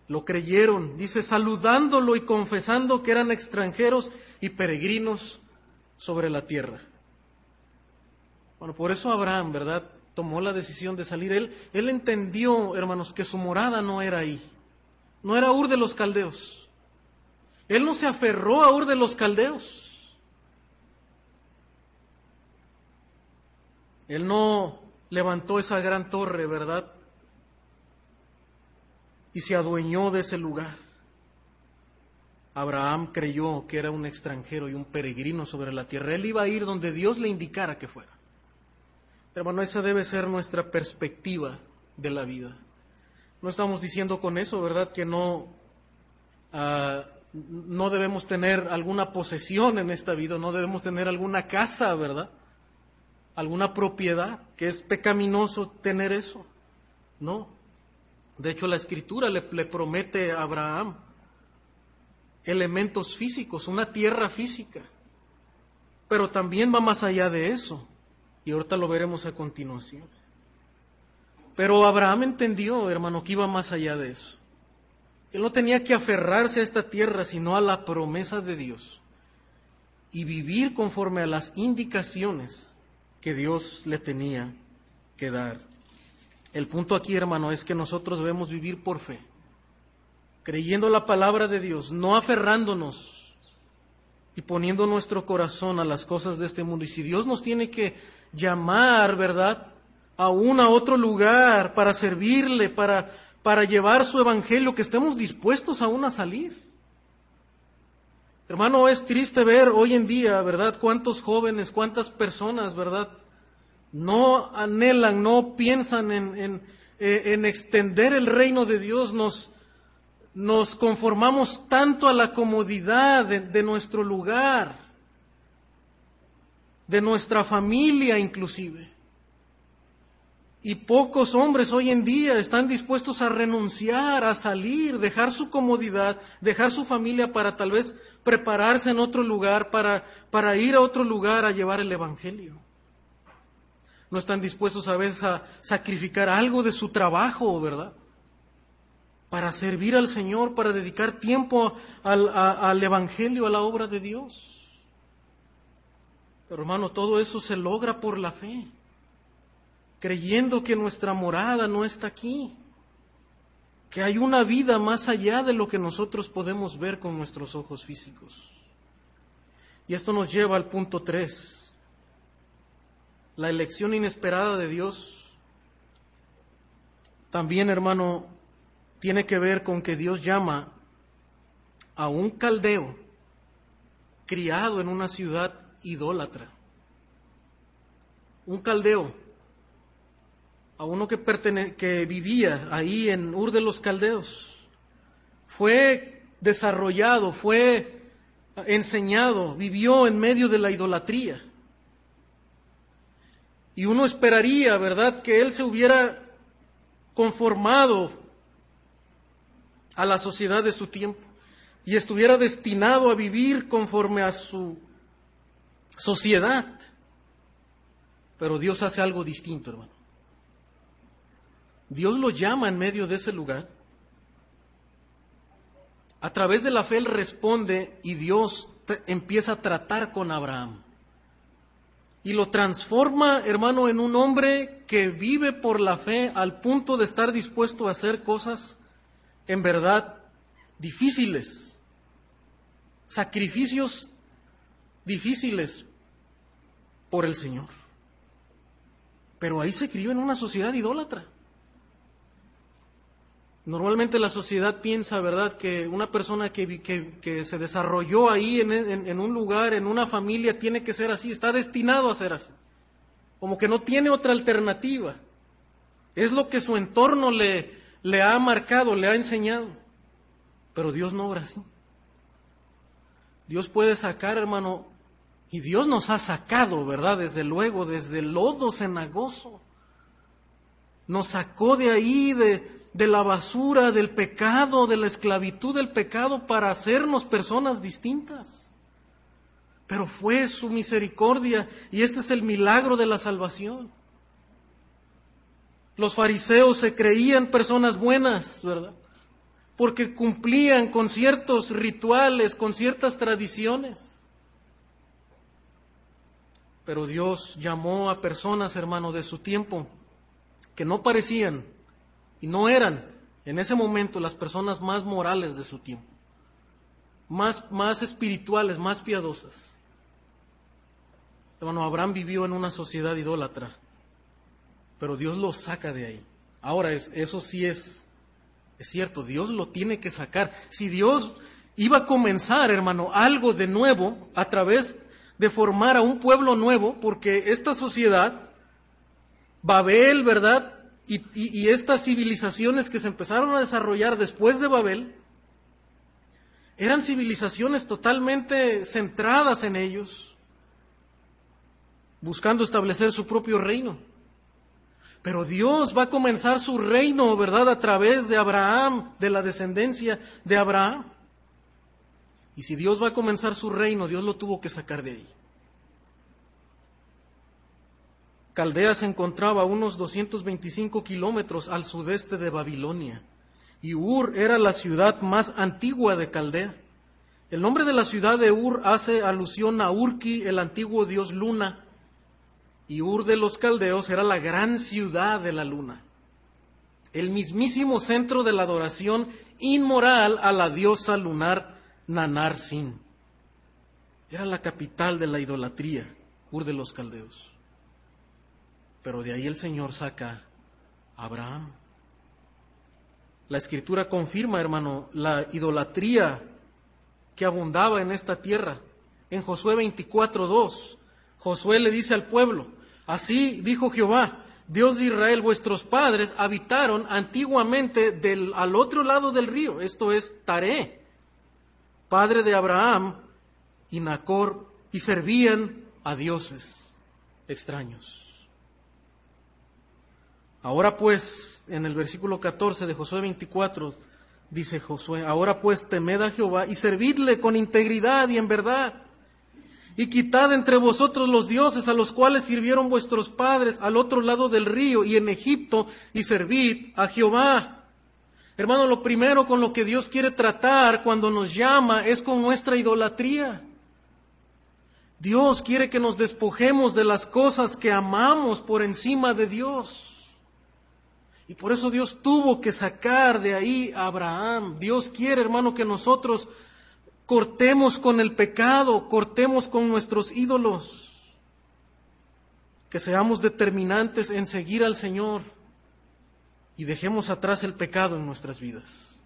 lo creyeron, dice, saludándolo y confesando que eran extranjeros y peregrinos sobre la tierra. Bueno, por eso Abraham, ¿verdad? Tomó la decisión de salir. Él, él entendió, hermanos, que su morada no era ahí. No era Ur de los Caldeos. Él no se aferró a Ur de los Caldeos. Él no levantó esa gran torre, ¿verdad? Y se adueñó de ese lugar. Abraham creyó que era un extranjero y un peregrino sobre la tierra. Él iba a ir donde Dios le indicara que fuera. Hermano, esa debe ser nuestra perspectiva de la vida. No estamos diciendo con eso, ¿verdad? Que no, ah, no debemos tener alguna posesión en esta vida, no debemos tener alguna casa, ¿verdad? Alguna propiedad, que es pecaminoso tener eso. No. De hecho, la escritura le, promete a Abraham elementos físicos, una tierra física. Pero también va más allá de eso. Y ahorita lo veremos a continuación. Pero Abraham entendió, hermano, que iba más allá de eso. Que no tenía que aferrarse a esta tierra, sino a la promesa de Dios. Y vivir conforme a las indicaciones que Dios le tenía que dar. El punto aquí, hermano, es que nosotros debemos vivir por fe, creyendo la palabra de Dios, no aferrándonos y poniendo nuestro corazón a las cosas de este mundo. Y si Dios nos tiene que llamar, ¿verdad?, a un a otro lugar para servirle, para, para llevar su evangelio, que estemos dispuestos aún a salir. Hermano, es triste ver hoy en día, ¿verdad? Cuántos jóvenes, cuántas personas, ¿verdad? No anhelan, no piensan en, en, eh, extender el reino de Dios. Nos, nos conformamos tanto a la comodidad de nuestro lugar, de nuestra familia inclusive. Y pocos hombres hoy en día están dispuestos a renunciar, a salir, dejar su comodidad, dejar su familia para tal vez prepararse en otro lugar, para, para ir a otro lugar a llevar el Evangelio. No están dispuestos a veces a sacrificar algo de su trabajo, ¿verdad? Para servir al Señor, para dedicar tiempo al, al Evangelio, a la obra de Dios. Pero hermano, todo eso se logra por la fe, creyendo que nuestra morada no está aquí, que hay una vida más allá de lo que nosotros podemos ver con nuestros ojos físicos. Y esto nos lleva al punto 3, la elección inesperada de Dios. También, hermano, tiene que ver con que Dios llama a un caldeo criado en una ciudad idólatra. Un caldeo, a uno que, que vivía ahí en Ur de los Caldeos, fue desarrollado, fue enseñado, vivió en medio de la idolatría. Y uno esperaría, ¿verdad?, que él se hubiera conformado a la sociedad de su tiempo y estuviera destinado a vivir conforme a su sociedad. Pero Dios hace algo distinto, hermano. Dios lo llama en medio de ese lugar. A través de la fe Él responde y Dios empieza a tratar con Abraham. Y lo transforma, hermano, en un hombre que vive por la fe al punto de estar dispuesto a hacer cosas en verdad difíciles, sacrificios difíciles por el Señor. Pero ahí se crió en una sociedad idólatra. Normalmente la sociedad piensa, ¿verdad?, que una persona que, que, se desarrolló ahí en, en, un lugar, en una familia, tiene que ser así, está destinado a ser así. Como que no tiene otra alternativa. Es lo que su entorno le, le ha marcado, le ha enseñado. Pero Dios no obra así. Dios puede sacar, hermano, y Dios nos ha sacado, ¿verdad? Desde luego, desde lodo cenagoso. Nos sacó de ahí, de, de la basura, del pecado, de la esclavitud del pecado, para hacernos personas distintas. Pero fue su misericordia y este es el milagro de la salvación. Los fariseos se creían personas buenas, ¿verdad? Porque cumplían con ciertos rituales, con ciertas tradiciones. Pero Dios llamó a personas, hermano, de su tiempo, que no parecían y no eran en ese momento las personas más morales de su tiempo, más, más espirituales, más piadosas. Hermano, Abraham vivió en una sociedad idólatra pero Dios lo saca de ahí. Ahora, eso sí es, es cierto, Dios lo tiene que sacar. Si Dios iba a comenzar, hermano, algo de nuevo a través de formar a un pueblo nuevo, porque esta sociedad, Babel, ¿verdad? Y, estas civilizaciones que se empezaron a desarrollar después de Babel, eran civilizaciones totalmente centradas en ellos, buscando establecer su propio reino. Pero Dios va a comenzar su reino, ¿verdad? A través de Abraham, de la descendencia de Abraham. Y si Dios va a comenzar su reino, Dios lo tuvo que sacar de ahí. Caldea se encontraba a unos 225 kilómetros al sudeste de Babilonia. Y Ur era la ciudad más antigua de Caldea. El nombre de la ciudad de Ur hace alusión a Urki, el antiguo dios Luna, y Ur de los Caldeos era la gran ciudad de la luna, el mismísimo centro de la adoración inmoral a la diosa lunar Nanar Sin. Era la capital de la idolatría, Ur de los Caldeos. Pero de ahí el Señor saca a Abraham. La escritura confirma, hermano, la idolatría que abundaba en esta tierra. En Josué 24:2, Josué le dice al pueblo, Así dijo Jehová, Dios de Israel, vuestros padres habitaron antiguamente al otro lado del río, esto es Taré, padre de Abraham y Nacor, y servían a dioses extraños. Ahora pues, en el versículo 14 de Josué 24, dice Josué, ahora pues temed a Jehová y servidle con integridad y en verdad y quitad entre vosotros los dioses a los cuales sirvieron vuestros padres al otro lado del río y en Egipto y servid a Jehová. Hermano, lo primero con lo que Dios quiere tratar cuando nos llama es con nuestra idolatría. Dios quiere que nos despojemos de las cosas que amamos por encima de Dios. Y por eso Dios tuvo que sacar de ahí a Abraham. Dios quiere, hermano, que nosotros cortemos con el pecado, cortemos con nuestros ídolos, que seamos determinantes en seguir al Señor y dejemos atrás el pecado en nuestras vidas.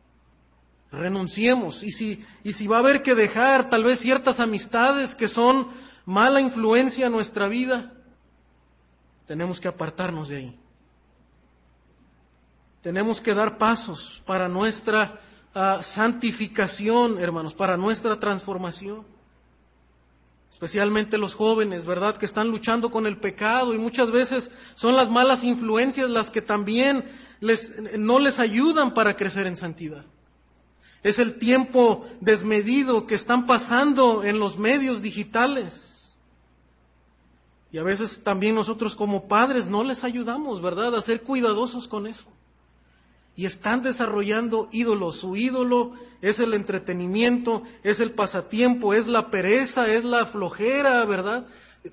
Renunciemos. Y si, y si va a haber que dejar tal vez ciertas amistades que son mala influencia en nuestra vida, tenemos que apartarnos de ahí. Tenemos que dar pasos para nuestra ah, santificación, hermanos, para nuestra transformación. Especialmente los jóvenes, ¿verdad? Que están luchando con el pecado y muchas veces son las malas influencias las que también les, no les ayudan para crecer en santidad. Es el tiempo desmedido que están pasando en los medios digitales. Y a veces también nosotros como padres no les ayudamos, ¿verdad? A ser cuidadosos con eso y están desarrollando ídolos. Su ídolo es el entretenimiento, es el pasatiempo, es la pereza, es la flojera, ¿verdad?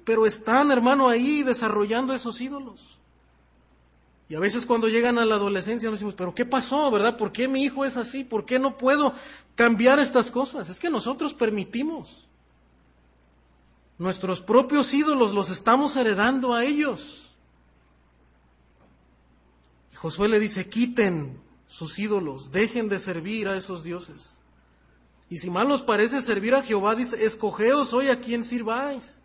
Pero están, hermano, ahí desarrollando esos ídolos. Y a veces cuando llegan a la adolescencia nos decimos, pero ¿qué pasó, verdad? ¿Por qué mi hijo es así? ¿Por qué no puedo cambiar estas cosas? Es que nosotros permitimos. Nuestros propios ídolos los estamos heredando a ellos. Josué le dice, quiten sus ídolos, dejen de servir a esos dioses. Y si mal os parece servir a Jehová, dice, escogeos hoy a quien sirváis.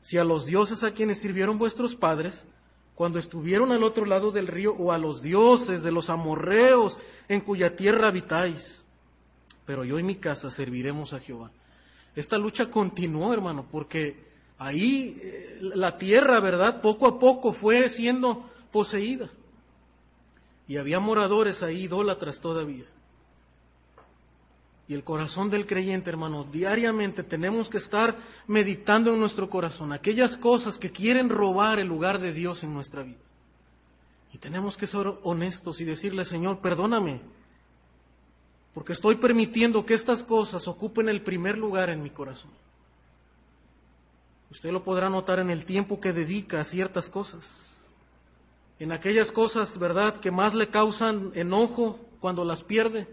Si a los dioses a quienes sirvieron vuestros padres, cuando estuvieron al otro lado del río, o a los dioses de los amorreos en cuya tierra habitáis. Pero yo y mi casa serviremos a Jehová. Esta lucha continuó, hermano, porque ahí eh, la tierra, ¿verdad? Poco a poco fue siendo poseída. Y había moradores ahí idólatras todavía. Y el corazón del creyente, hermano, diariamente tenemos que estar meditando en nuestro corazón aquellas cosas que quieren robar el lugar de Dios en nuestra vida. Y tenemos que ser honestos y decirle, Señor, perdóname, porque estoy permitiendo que estas cosas ocupen el primer lugar en mi corazón. Usted lo podrá notar en el tiempo que dedica a ciertas cosas en aquellas cosas, ¿verdad?, que más le causan enojo cuando las pierde,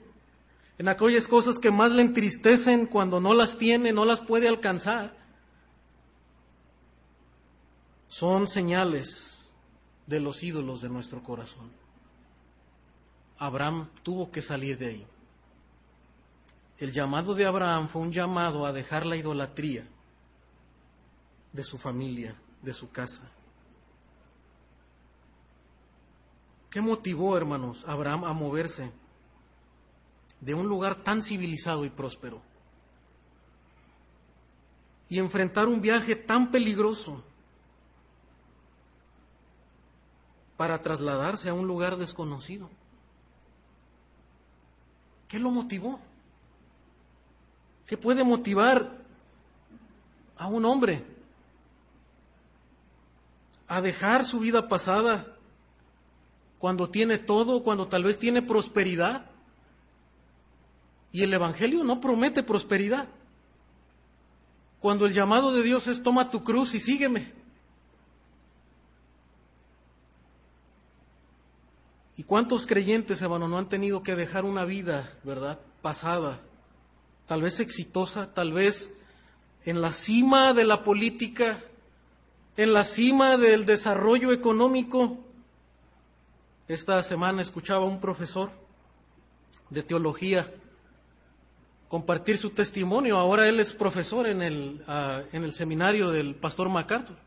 en aquellas cosas que más le entristecen cuando no las tiene, no las puede alcanzar, son señales de los ídolos de nuestro corazón. Abraham tuvo que salir de ahí. El llamado de Abraham fue un llamado a dejar la idolatría de su familia, de su casa. ¿Qué motivó, hermanos, a Abraham a moverse de un lugar tan civilizado y próspero y enfrentar un viaje tan peligroso para trasladarse a un lugar desconocido? ¿Qué lo motivó? ¿Qué puede motivar a un hombre a dejar su vida pasada cuando tiene todo, cuando tal vez tiene prosperidad. Y el Evangelio no promete prosperidad. Cuando el llamado de Dios es toma tu cruz y sígueme. ¿Y cuántos creyentes, hermano, no han tenido que dejar una vida, verdad, pasada, tal vez exitosa, tal vez en la cima de la política, en la cima del desarrollo económico, esta semana escuchaba a un profesor de teología compartir su testimonio. Ahora él es profesor en el, ah, en el seminario del pastor MacArthur.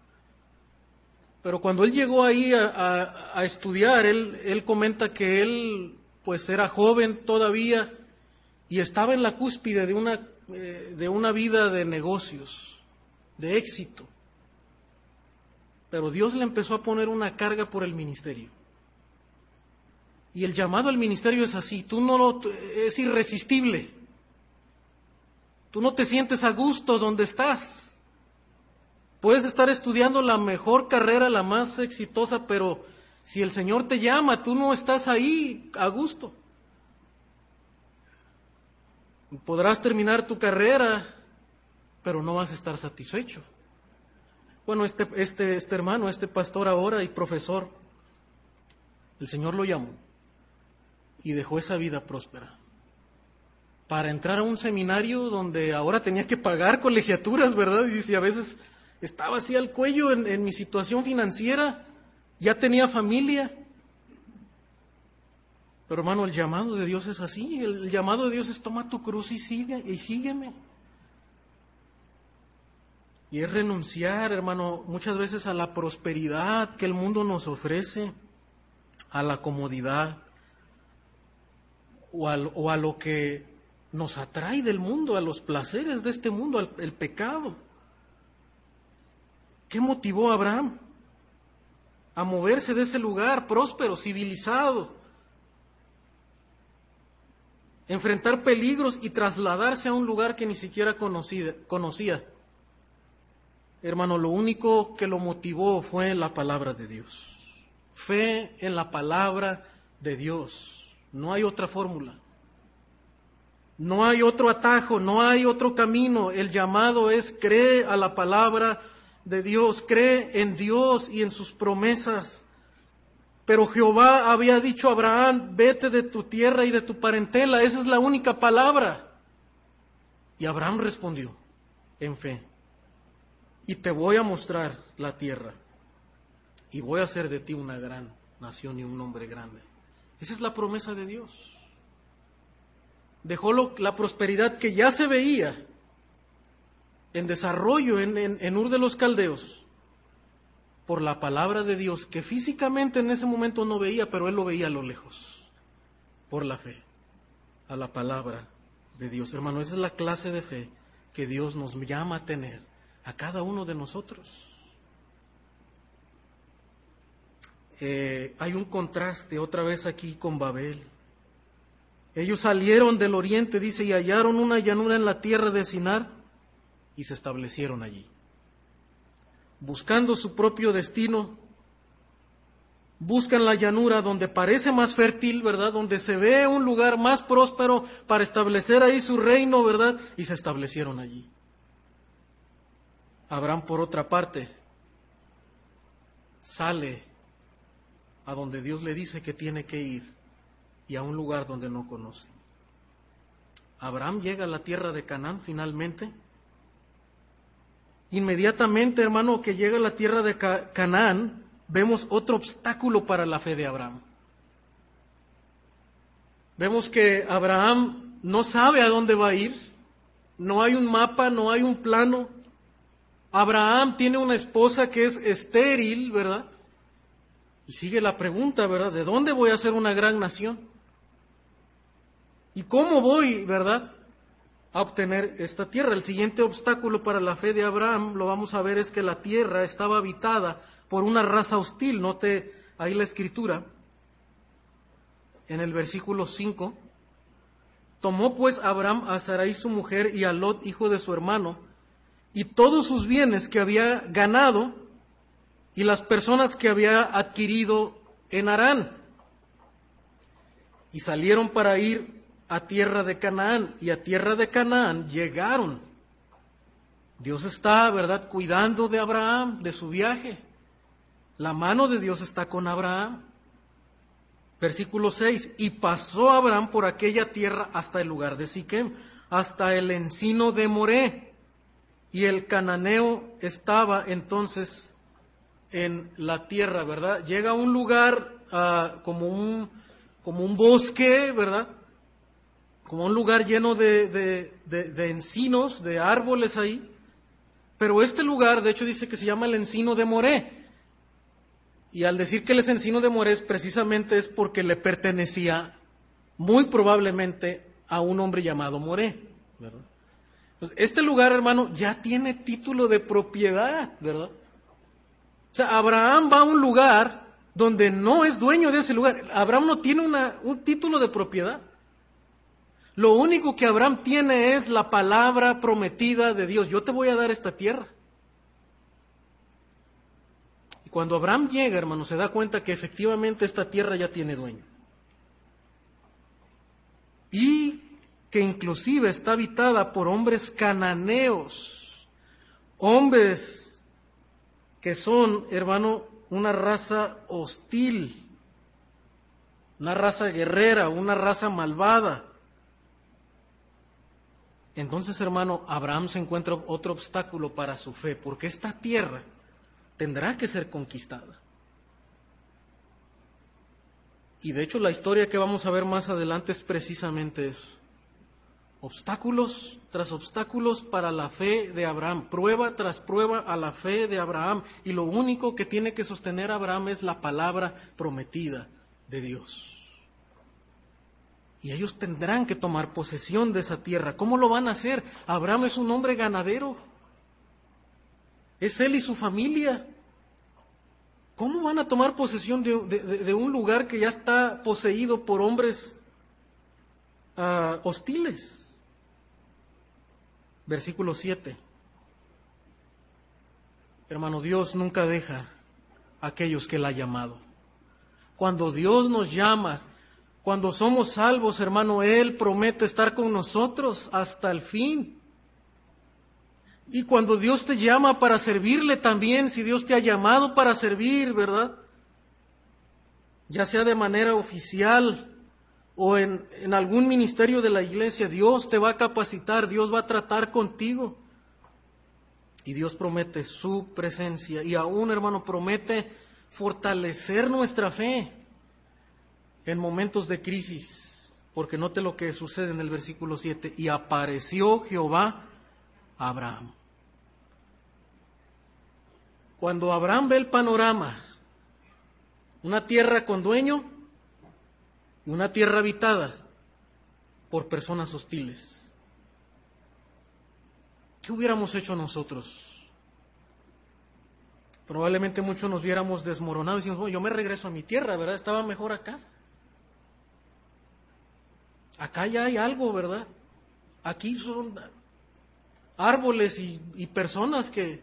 Pero cuando él llegó ahí a, estudiar, él, él, comenta que él pues era joven todavía y estaba en la cúspide de una, eh, de una vida de negocios, de éxito. Pero Dios le empezó a poner una carga por el ministerio. Y el llamado al ministerio es así, tú no lo, es irresistible. Tú no te sientes a gusto donde estás. Puedes estar estudiando la mejor carrera, la más exitosa, pero si el Señor te llama, tú no estás ahí a gusto. Podrás terminar tu carrera, pero no vas a estar satisfecho. Bueno, este, este, este hermano, este pastor ahora y profesor, el Señor lo llamó y dejó esa vida próspera para entrar a un seminario donde ahora tenía que pagar colegiaturas, ¿verdad? Y a veces estaba así al cuello en, en mi situación financiera, ya tenía familia. Pero hermano, el llamado de Dios es así, el llamado de Dios es toma tu cruz y sigue y sígueme. Y es renunciar, hermano, muchas veces a la prosperidad que el mundo nos ofrece, a la comodidad o, a lo que nos atrae del mundo, a los placeres de este mundo, al el pecado. ¿Qué motivó a Abraham a moverse de ese lugar próspero, civilizado? Enfrentar peligros y trasladarse a un lugar que ni siquiera conocía. Hermano, lo único que lo motivó fue la palabra de Dios. Fe en la palabra de Dios. No hay otra fórmula. No hay otro atajo, no hay otro camino. El llamado es cree a la palabra de Dios, cree en Dios y en sus promesas. Pero Jehová había dicho a Abraham, vete de tu tierra y de tu parentela, esa es la única palabra. Y Abraham respondió en fe, y te voy a mostrar la tierra, y voy a hacer de ti una gran nación y un hombre grande. Esa es la promesa de Dios dejó la prosperidad que ya se veía en desarrollo en, en, Ur de los Caldeos por la palabra de Dios que físicamente en ese momento no veía, pero él lo veía a lo lejos, por la fe, a la palabra de Dios. Hermano, esa es la clase de fe que Dios nos llama a tener a cada uno de nosotros. Eh, hay un contraste otra vez aquí con Babel. Ellos salieron del oriente, dice, y hallaron una llanura en la tierra de Sinar y se establecieron allí. Buscando su propio destino, buscan la llanura donde parece más fértil, ¿verdad? Donde se ve un lugar más próspero para establecer ahí su reino, ¿verdad? Y se establecieron allí. Abraham, por otra parte, sale a donde Dios le dice que tiene que ir y a un lugar donde no conoce. Abraham llega a la tierra de Canaán finalmente. Inmediatamente, hermano, que llega a la tierra de Canaán, vemos otro obstáculo para la fe de Abraham. Vemos que Abraham no sabe a dónde va a ir, no hay un mapa, no hay un plano. Abraham tiene una esposa que es estéril, ¿verdad? Y sigue la pregunta, ¿verdad? ¿De dónde voy a ser una gran nación? ¿Y cómo voy, verdad, a obtener esta tierra? El siguiente obstáculo para la fe de Abraham, lo vamos a ver, es que la tierra estaba habitada por una raza hostil. Note ahí la escritura, en el versículo 5. Tomó pues Abraham a Sarai su mujer y a Lot, hijo de su hermano, y todos sus bienes que había ganado y las personas que había adquirido en Harán. Y salieron para ir a tierra de Canaán y a tierra de Canaán llegaron. Dios está, ¿verdad?, cuidando de Abraham, de su viaje. La mano de Dios está con Abraham. Versículo 6, y pasó Abraham por aquella tierra hasta el lugar de Siquem, hasta el encino de Moré. Y el cananeo estaba entonces en la tierra, ¿verdad? Llega a un lugar uh, como, un, como un bosque, ¿verdad? como un lugar lleno de, encinos, de árboles ahí. Pero este lugar, de hecho, dice que se llama el encino de Moré. Y al decir que el encino de Moré precisamente es porque le pertenecía muy probablemente a un hombre llamado Moré. este lugar, hermano, ya tiene título de propiedad, ¿verdad? O sea, Abraham va a un lugar donde no es dueño de ese lugar. Abraham no tiene una, un título de propiedad. Lo único que Abraham tiene es la palabra prometida de Dios. Yo te voy a dar esta tierra. Y cuando Abraham llega, hermano, se da cuenta que efectivamente esta tierra ya tiene dueño. Y que inclusive está habitada por hombres cananeos, hombres que son, hermano, una raza hostil, una raza guerrera, una raza malvada. Entonces, hermano, Abraham se encuentra otro obstáculo para su fe, porque esta tierra tendrá que ser conquistada. Y de hecho la historia que vamos a ver más adelante es precisamente eso. Obstáculos tras obstáculos para la fe de Abraham, prueba tras prueba a la fe de Abraham. Y lo único que tiene que sostener Abraham es la palabra prometida de Dios. Y ellos tendrán que tomar posesión de esa tierra. ¿Cómo lo van a hacer? Abraham es un hombre ganadero. Es él y su familia. ¿Cómo van a tomar posesión de, un lugar que ya está poseído por hombres ah, hostiles? Versículo 7. Hermano, Dios nunca deja a aquellos que Él ha llamado. Cuando Dios nos llama, cuando somos salvos, hermano, Él promete estar con nosotros hasta el fin. Y cuando Dios te llama para servirle también, si Dios te ha llamado para servir, ¿verdad? Ya sea de manera oficial o en, algún ministerio de la iglesia, Dios te va a capacitar, Dios va a tratar contigo. Y Dios promete su presencia y aún, hermano, promete fortalecer nuestra fe en momentos de crisis. Porque note lo que sucede en el versículo 7. Y apareció Jehová Abraham. Cuando Abraham ve el panorama, una tierra con dueño y una tierra habitada por personas hostiles, ¿qué hubiéramos hecho nosotros? Probablemente muchos nos viéramos desmoronados y decimos, yo me regreso a mi tierra, ¿verdad? Estaba mejor acá. Acá ya hay algo, ¿verdad? Aquí son árboles y, personas que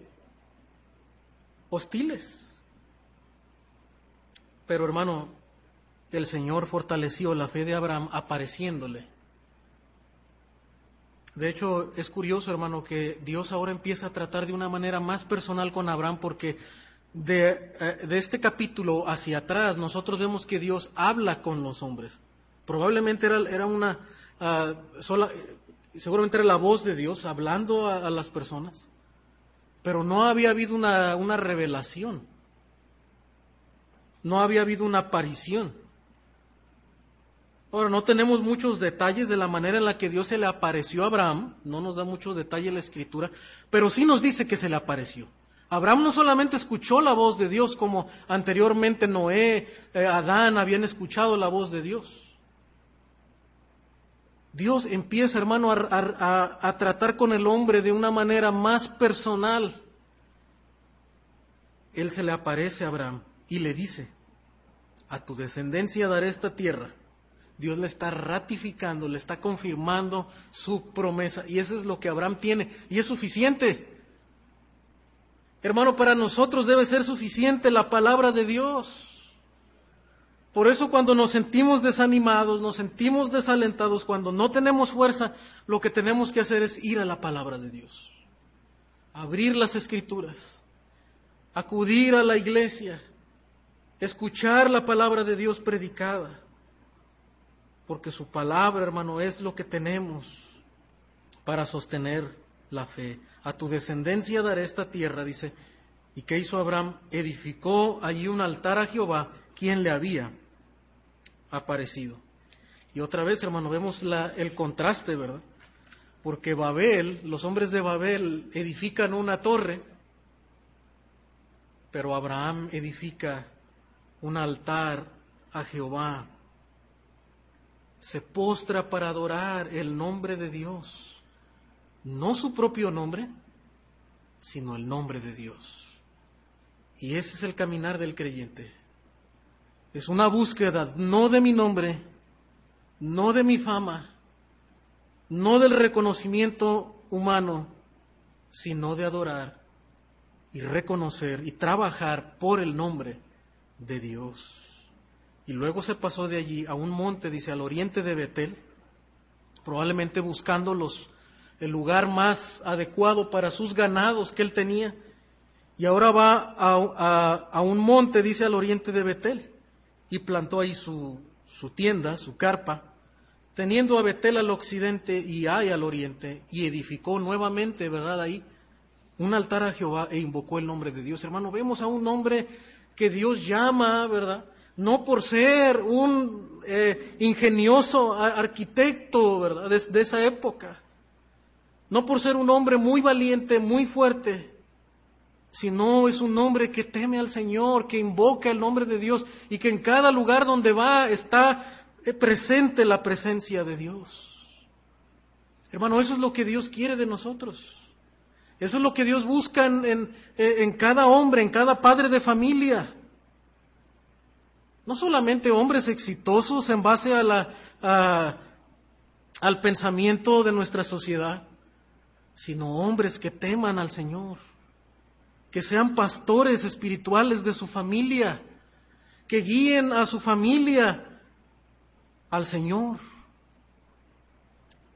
hostiles. Pero hermano, el Señor fortaleció la fe de Abraham apareciéndole. De hecho, es curioso, hermano, que Dios ahora empieza a tratar de una manera más personal con Abraham porque de, eh, de este capítulo hacia atrás nosotros vemos que Dios habla con los hombres. Probablemente era, era una uh, sola, seguramente era la voz de Dios hablando a, las personas, pero no había habido una, una revelación, no había habido una aparición. Ahora, no tenemos muchos detalles de la manera en la que Dios se le apareció a Abraham, no nos da mucho detalle la escritura, pero sí nos dice que se le apareció. Abraham no solamente escuchó la voz de Dios como anteriormente Noé, eh, Adán habían escuchado la voz de Dios. Dios empieza, hermano, a, tratar con el hombre de una manera más personal. Él se le aparece a Abraham y le dice, a tu descendencia daré esta tierra. Dios le está ratificando, le está confirmando su promesa. Y eso es lo que Abraham tiene. Y es suficiente. Hermano, para nosotros debe ser suficiente la palabra de Dios. Por eso cuando nos sentimos desanimados, nos sentimos desalentados, cuando no tenemos fuerza, lo que tenemos que hacer es ir a la palabra de Dios, abrir las escrituras, acudir a la iglesia, escuchar la palabra de Dios predicada, porque su palabra, hermano, es lo que tenemos para sostener la fe. A tu descendencia daré esta tierra, dice. ¿Y qué hizo Abraham? Edificó allí un altar a Jehová, quien le había aparecido. Y otra vez, hermano, vemos la, el contraste, ¿verdad? Porque Babel, los hombres de Babel edifican una torre, pero Abraham edifica un altar a Jehová. Se postra para adorar el nombre de Dios, no su propio nombre, sino el nombre de Dios. Y ese es el caminar del creyente. Es una búsqueda no de mi nombre, no de mi fama, no del reconocimiento humano, sino de adorar y reconocer y trabajar por el nombre de Dios. Y luego se pasó de allí a un monte, dice, al oriente de Betel, probablemente buscando los, el lugar más adecuado para sus ganados que él tenía. Y ahora va a, un monte, dice, al oriente de Betel, y plantó ahí su, su tienda, su carpa, teniendo a Betel al occidente y Ai al oriente, y edificó nuevamente, ¿verdad? Ahí un altar a Jehová e invocó el nombre de Dios. Hermano, vemos a un hombre que Dios llama, ¿verdad? No por ser un eh, ingenioso arquitecto, ¿verdad? de esa época, no por ser un hombre muy valiente, muy fuerte, sino es un hombre que teme al Señor, que invoca el nombre de Dios y que en cada lugar donde va está eh, presente la presencia de Dios. Hermano, eso es lo que Dios quiere de nosotros. Eso es lo que Dios busca en, en, cada hombre, en cada padre de familia. No solamente hombres exitosos en base a la, al pensamiento de nuestra sociedad, sino hombres que teman al Señor que sean pastores espirituales de su familia, que guíen a su familia al Señor.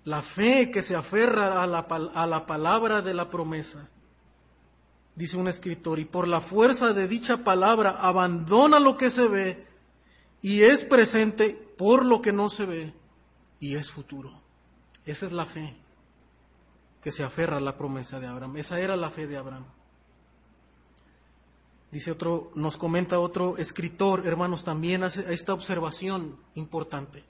La fe que se aferra a la, a la palabra de la promesa. Dice un escritor, y por la fuerza de dicha palabra abandona lo que se ve y es presente por lo que no se ve y es futuro. Esa es la fe que se aferra a la promesa de Abraham. Esa era la fe de Abraham. Dice otro, nos comenta otro escritor, hermanos, también hace esta observación importante.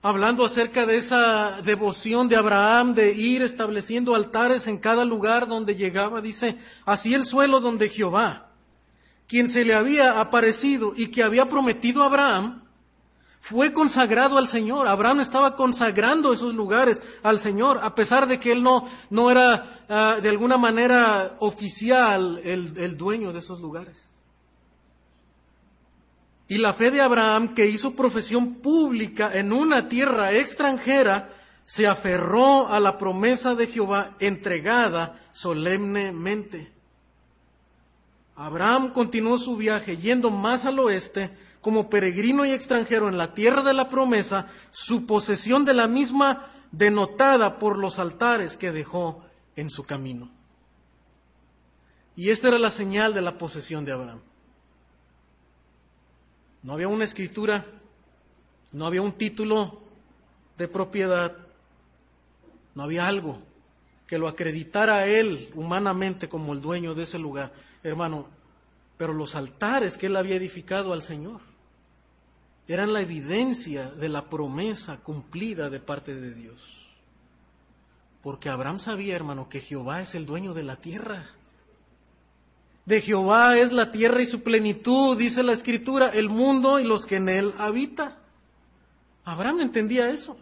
Hablando acerca de esa devoción de Abraham de ir estableciendo altares en cada lugar donde llegaba, dice, así el suelo donde Jehová, quien se le había aparecido y que había prometido a Abraham, fue consagrado al Señor. Abraham estaba consagrando esos lugares al Señor, a pesar de que él no, no era ah, de alguna manera oficial el, el dueño de esos lugares. Y la fe de Abraham, que hizo profesión pública en una tierra extranjera, se aferró a la promesa de Jehová entregada solemnemente. Abraham continuó su viaje yendo más al oeste, como peregrino y extranjero en la tierra de la promesa, su posesión de la misma denotada por los altares que dejó en su camino. Y esta era la señal de la posesión de Abraham. No había una escritura, no había un título de propiedad, no había algo que lo acreditara a él humanamente como el dueño de ese lugar, hermano, pero los altares que él había edificado al Señor eran la evidencia de la promesa cumplida de parte de Dios. Porque Abraham sabía, hermano, que Jehová es el dueño de la tierra. De Jehová es la tierra y su plenitud, dice la escritura, el mundo y los que en él habitan. Abraham entendía eso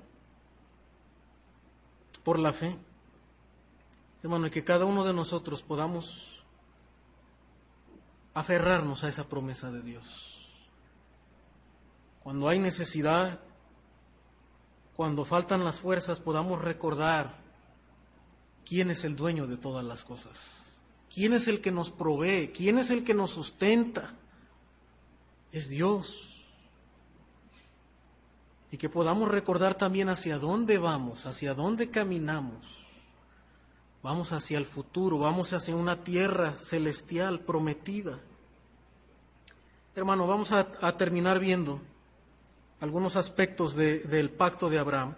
por la fe. Hermano, y que cada uno de nosotros podamos aferrarnos a esa promesa de Dios cuando hay necesidad, cuando faltan las fuerzas, podamos recordar quién es el dueño de todas las cosas, quién es el que nos provee, quién es el que nos sustenta. Es Dios. Y que podamos recordar también hacia dónde vamos, hacia dónde caminamos. Vamos hacia el futuro, vamos hacia una tierra celestial prometida. Hermano, vamos a, terminar viendo algunos aspectos del pacto de Abraham.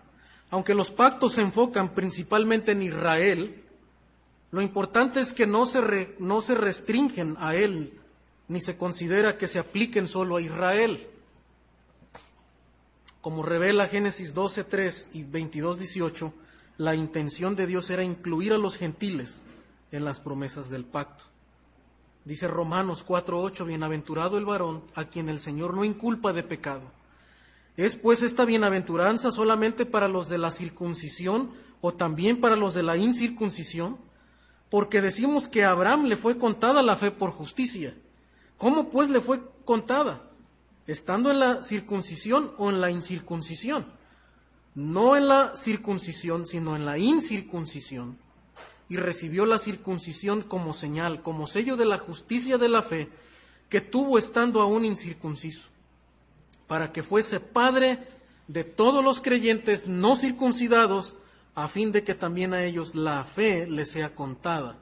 Aunque los pactos se enfocan principalmente en Israel, lo importante es que no se, no se restringen a él, ni se considera que se apliquen solo a Israel. Como revela Génesis 12, 3 y 22, 18, la intención de Dios era incluir a los gentiles en las promesas del pacto. Dice Romanos 4, 8, bienaventurado el varón a quien el Señor no inculpa de pecado. ¿Es pues esta bienaventuranza solamente para los de la circuncisión o también para los de la incircuncisión? Porque decimos que a Abraham le fue contada la fe por justicia. ¿Cómo pues le fue contada? ¿Estando en la circuncisión o en la incircuncisión? No en la circuncisión, sino en la incircuncisión. Y recibió la circuncisión como señal, como sello de la justicia de la fe que tuvo estando aún incircunciso para que fuese padre de todos los creyentes no circuncidados, a fin de que también a ellos la fe les sea contada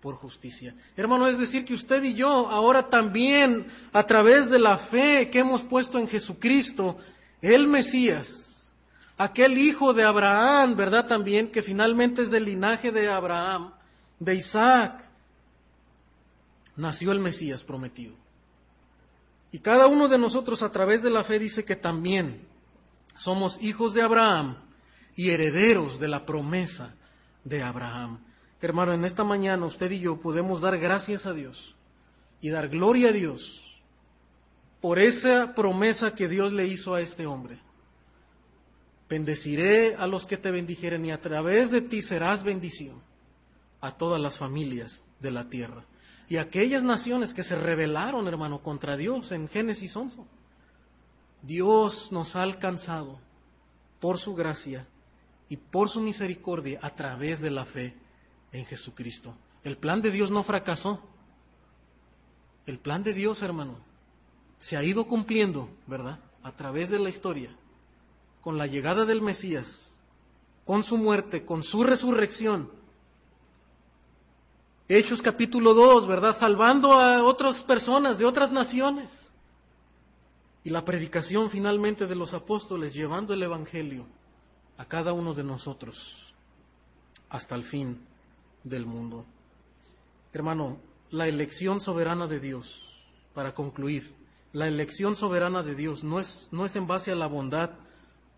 por justicia. Hermano, es decir, que usted y yo ahora también, a través de la fe que hemos puesto en Jesucristo, el Mesías, aquel hijo de Abraham, ¿verdad? También, que finalmente es del linaje de Abraham, de Isaac, nació el Mesías prometido. Y cada uno de nosotros a través de la fe dice que también somos hijos de Abraham y herederos de la promesa de Abraham. Hermano, en esta mañana usted y yo podemos dar gracias a Dios y dar gloria a Dios por esa promesa que Dios le hizo a este hombre. Bendeciré a los que te bendijeren y a través de ti serás bendición a todas las familias de la tierra. Y aquellas naciones que se rebelaron, hermano, contra Dios en Génesis 11. Dios nos ha alcanzado por su gracia y por su misericordia a través de la fe en Jesucristo. El plan de Dios no fracasó. El plan de Dios, hermano, se ha ido cumpliendo, ¿verdad? A través de la historia, con la llegada del Mesías, con su muerte, con su resurrección. Hechos capítulo 2, ¿verdad? Salvando a otras personas de otras naciones. Y la predicación finalmente de los apóstoles, llevando el Evangelio a cada uno de nosotros hasta el fin del mundo. Hermano, la elección soberana de Dios, para concluir, la elección soberana de Dios no es, no es en base a la bondad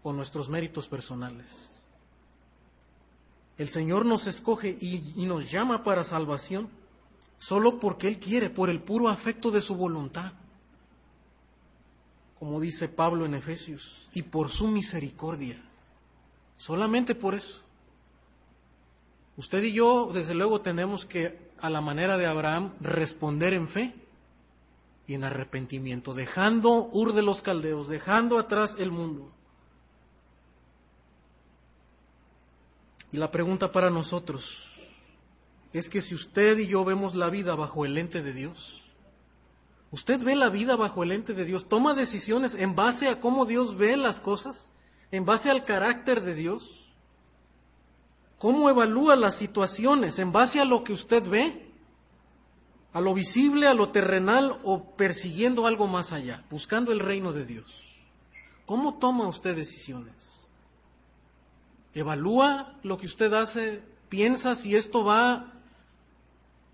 o nuestros méritos personales. El Señor nos escoge y, y nos llama para salvación solo porque Él quiere, por el puro afecto de su voluntad, como dice Pablo en Efesios, y por su misericordia, solamente por eso. Usted y yo, desde luego, tenemos que, a la manera de Abraham, responder en fe y en arrepentimiento, dejando Ur de los Caldeos, dejando atrás el mundo. Y la pregunta para nosotros es que si usted y yo vemos la vida bajo el lente de Dios, usted ve la vida bajo el lente de Dios, toma decisiones en base a cómo Dios ve las cosas, en base al carácter de Dios. ¿Cómo evalúa las situaciones? ¿En base a lo que usted ve? ¿A lo visible, a lo terrenal o persiguiendo algo más allá, buscando el reino de Dios? ¿Cómo toma usted decisiones? ¿Evalúa lo que usted hace? ¿Piensa si esto va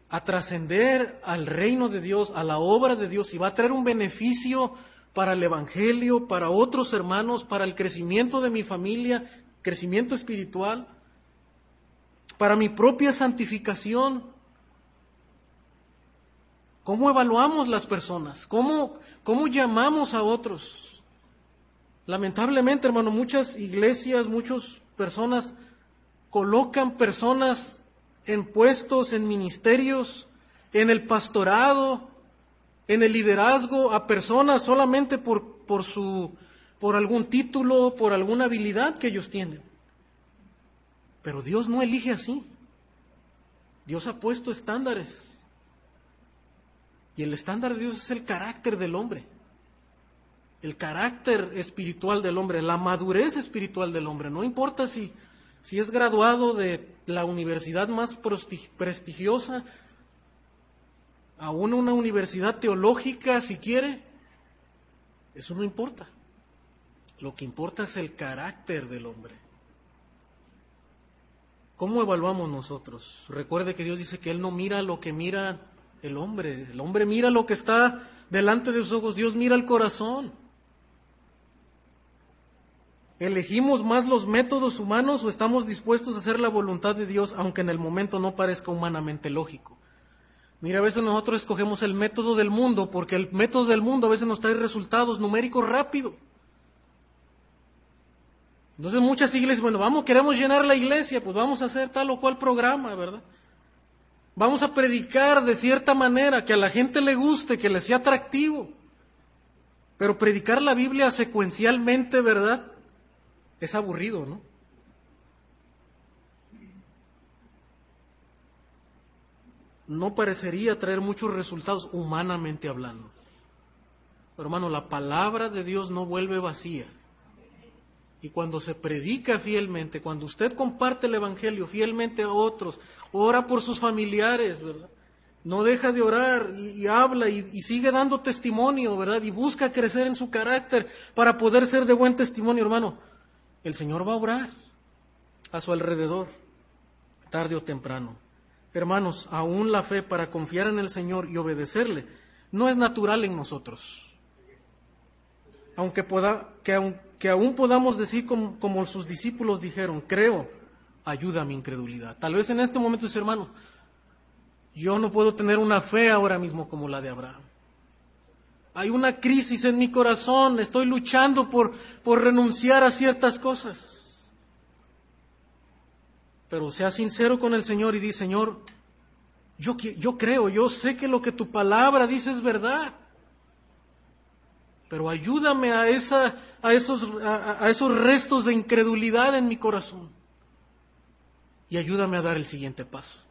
a trascender al reino de Dios, a la obra de Dios, y va a traer un beneficio para el Evangelio, para otros hermanos, para el crecimiento de mi familia, crecimiento espiritual? para mi propia santificación. ¿Cómo evaluamos las personas? ¿Cómo, cómo llamamos a otros? Lamentablemente, hermano, muchas iglesias, muchas personas colocan personas en puestos, en ministerios, en el pastorado, en el liderazgo a personas solamente por, por, su, por algún título, por alguna habilidad que ellos tienen. Pero Dios no elige así. Dios ha puesto estándares. Y el estándar de Dios es el carácter del hombre. El carácter espiritual del hombre, la madurez espiritual del hombre. No importa si, si es graduado de la universidad más prestigiosa, aún una universidad teológica si quiere, eso no importa. Lo que importa es el carácter del hombre. ¿Cómo evaluamos nosotros? Recuerde que Dios dice que Él no mira lo que mira el hombre. El hombre mira lo que está delante de sus ojos. Dios mira el corazón. ¿Elegimos más los métodos humanos o estamos dispuestos a hacer la voluntad de Dios aunque en el momento no parezca humanamente lógico? Mira, a veces nosotros escogemos el método del mundo porque el método del mundo a veces nos trae resultados numéricos rápidos. Entonces muchas iglesias, bueno, vamos, queremos llenar la iglesia, pues vamos a hacer tal o cual programa, ¿verdad? Vamos a predicar de cierta manera, que a la gente le guste, que le sea atractivo. Pero predicar la Biblia secuencialmente, ¿verdad? Es aburrido, ¿no? No parecería traer muchos resultados humanamente hablando. Pero hermano, la palabra de Dios no vuelve vacía Y cuando se predica fielmente, cuando usted comparte el Evangelio fielmente a otros, ora por sus familiares, ¿verdad? No deja de orar y, habla y, y, sigue dando testimonio, ¿verdad? Y busca crecer en su carácter para poder ser de buen testimonio, hermano. El Señor va a orar a su alrededor, tarde o temprano. Hermanos, aún la fe para confiar en el Señor y obedecerle no es natural en nosotros. Aunque, pueda, que, aún podamos decir como, como, sus discípulos dijeron, creo, ayuda a mi incredulidad. Tal vez en este momento, hermano, yo no puedo tener una fe ahora mismo como la de Abraham. Hay una crisis en mi corazón, estoy luchando por, por renunciar a ciertas cosas. Pero sea sincero con el Señor y di, Señor, yo, yo creo, yo sé que lo que tu palabra dice es verdad. Pero ayúdame a, esa, a, esos, a, a esos restos de incredulidad en mi corazón. Y ayúdame a dar el siguiente paso.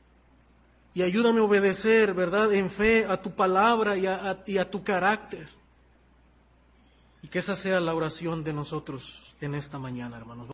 Y ayúdame a obedecer, ¿verdad?, en fe a tu palabra y a, tu carácter. Y que esa sea la oración de nosotros en esta mañana, hermanos.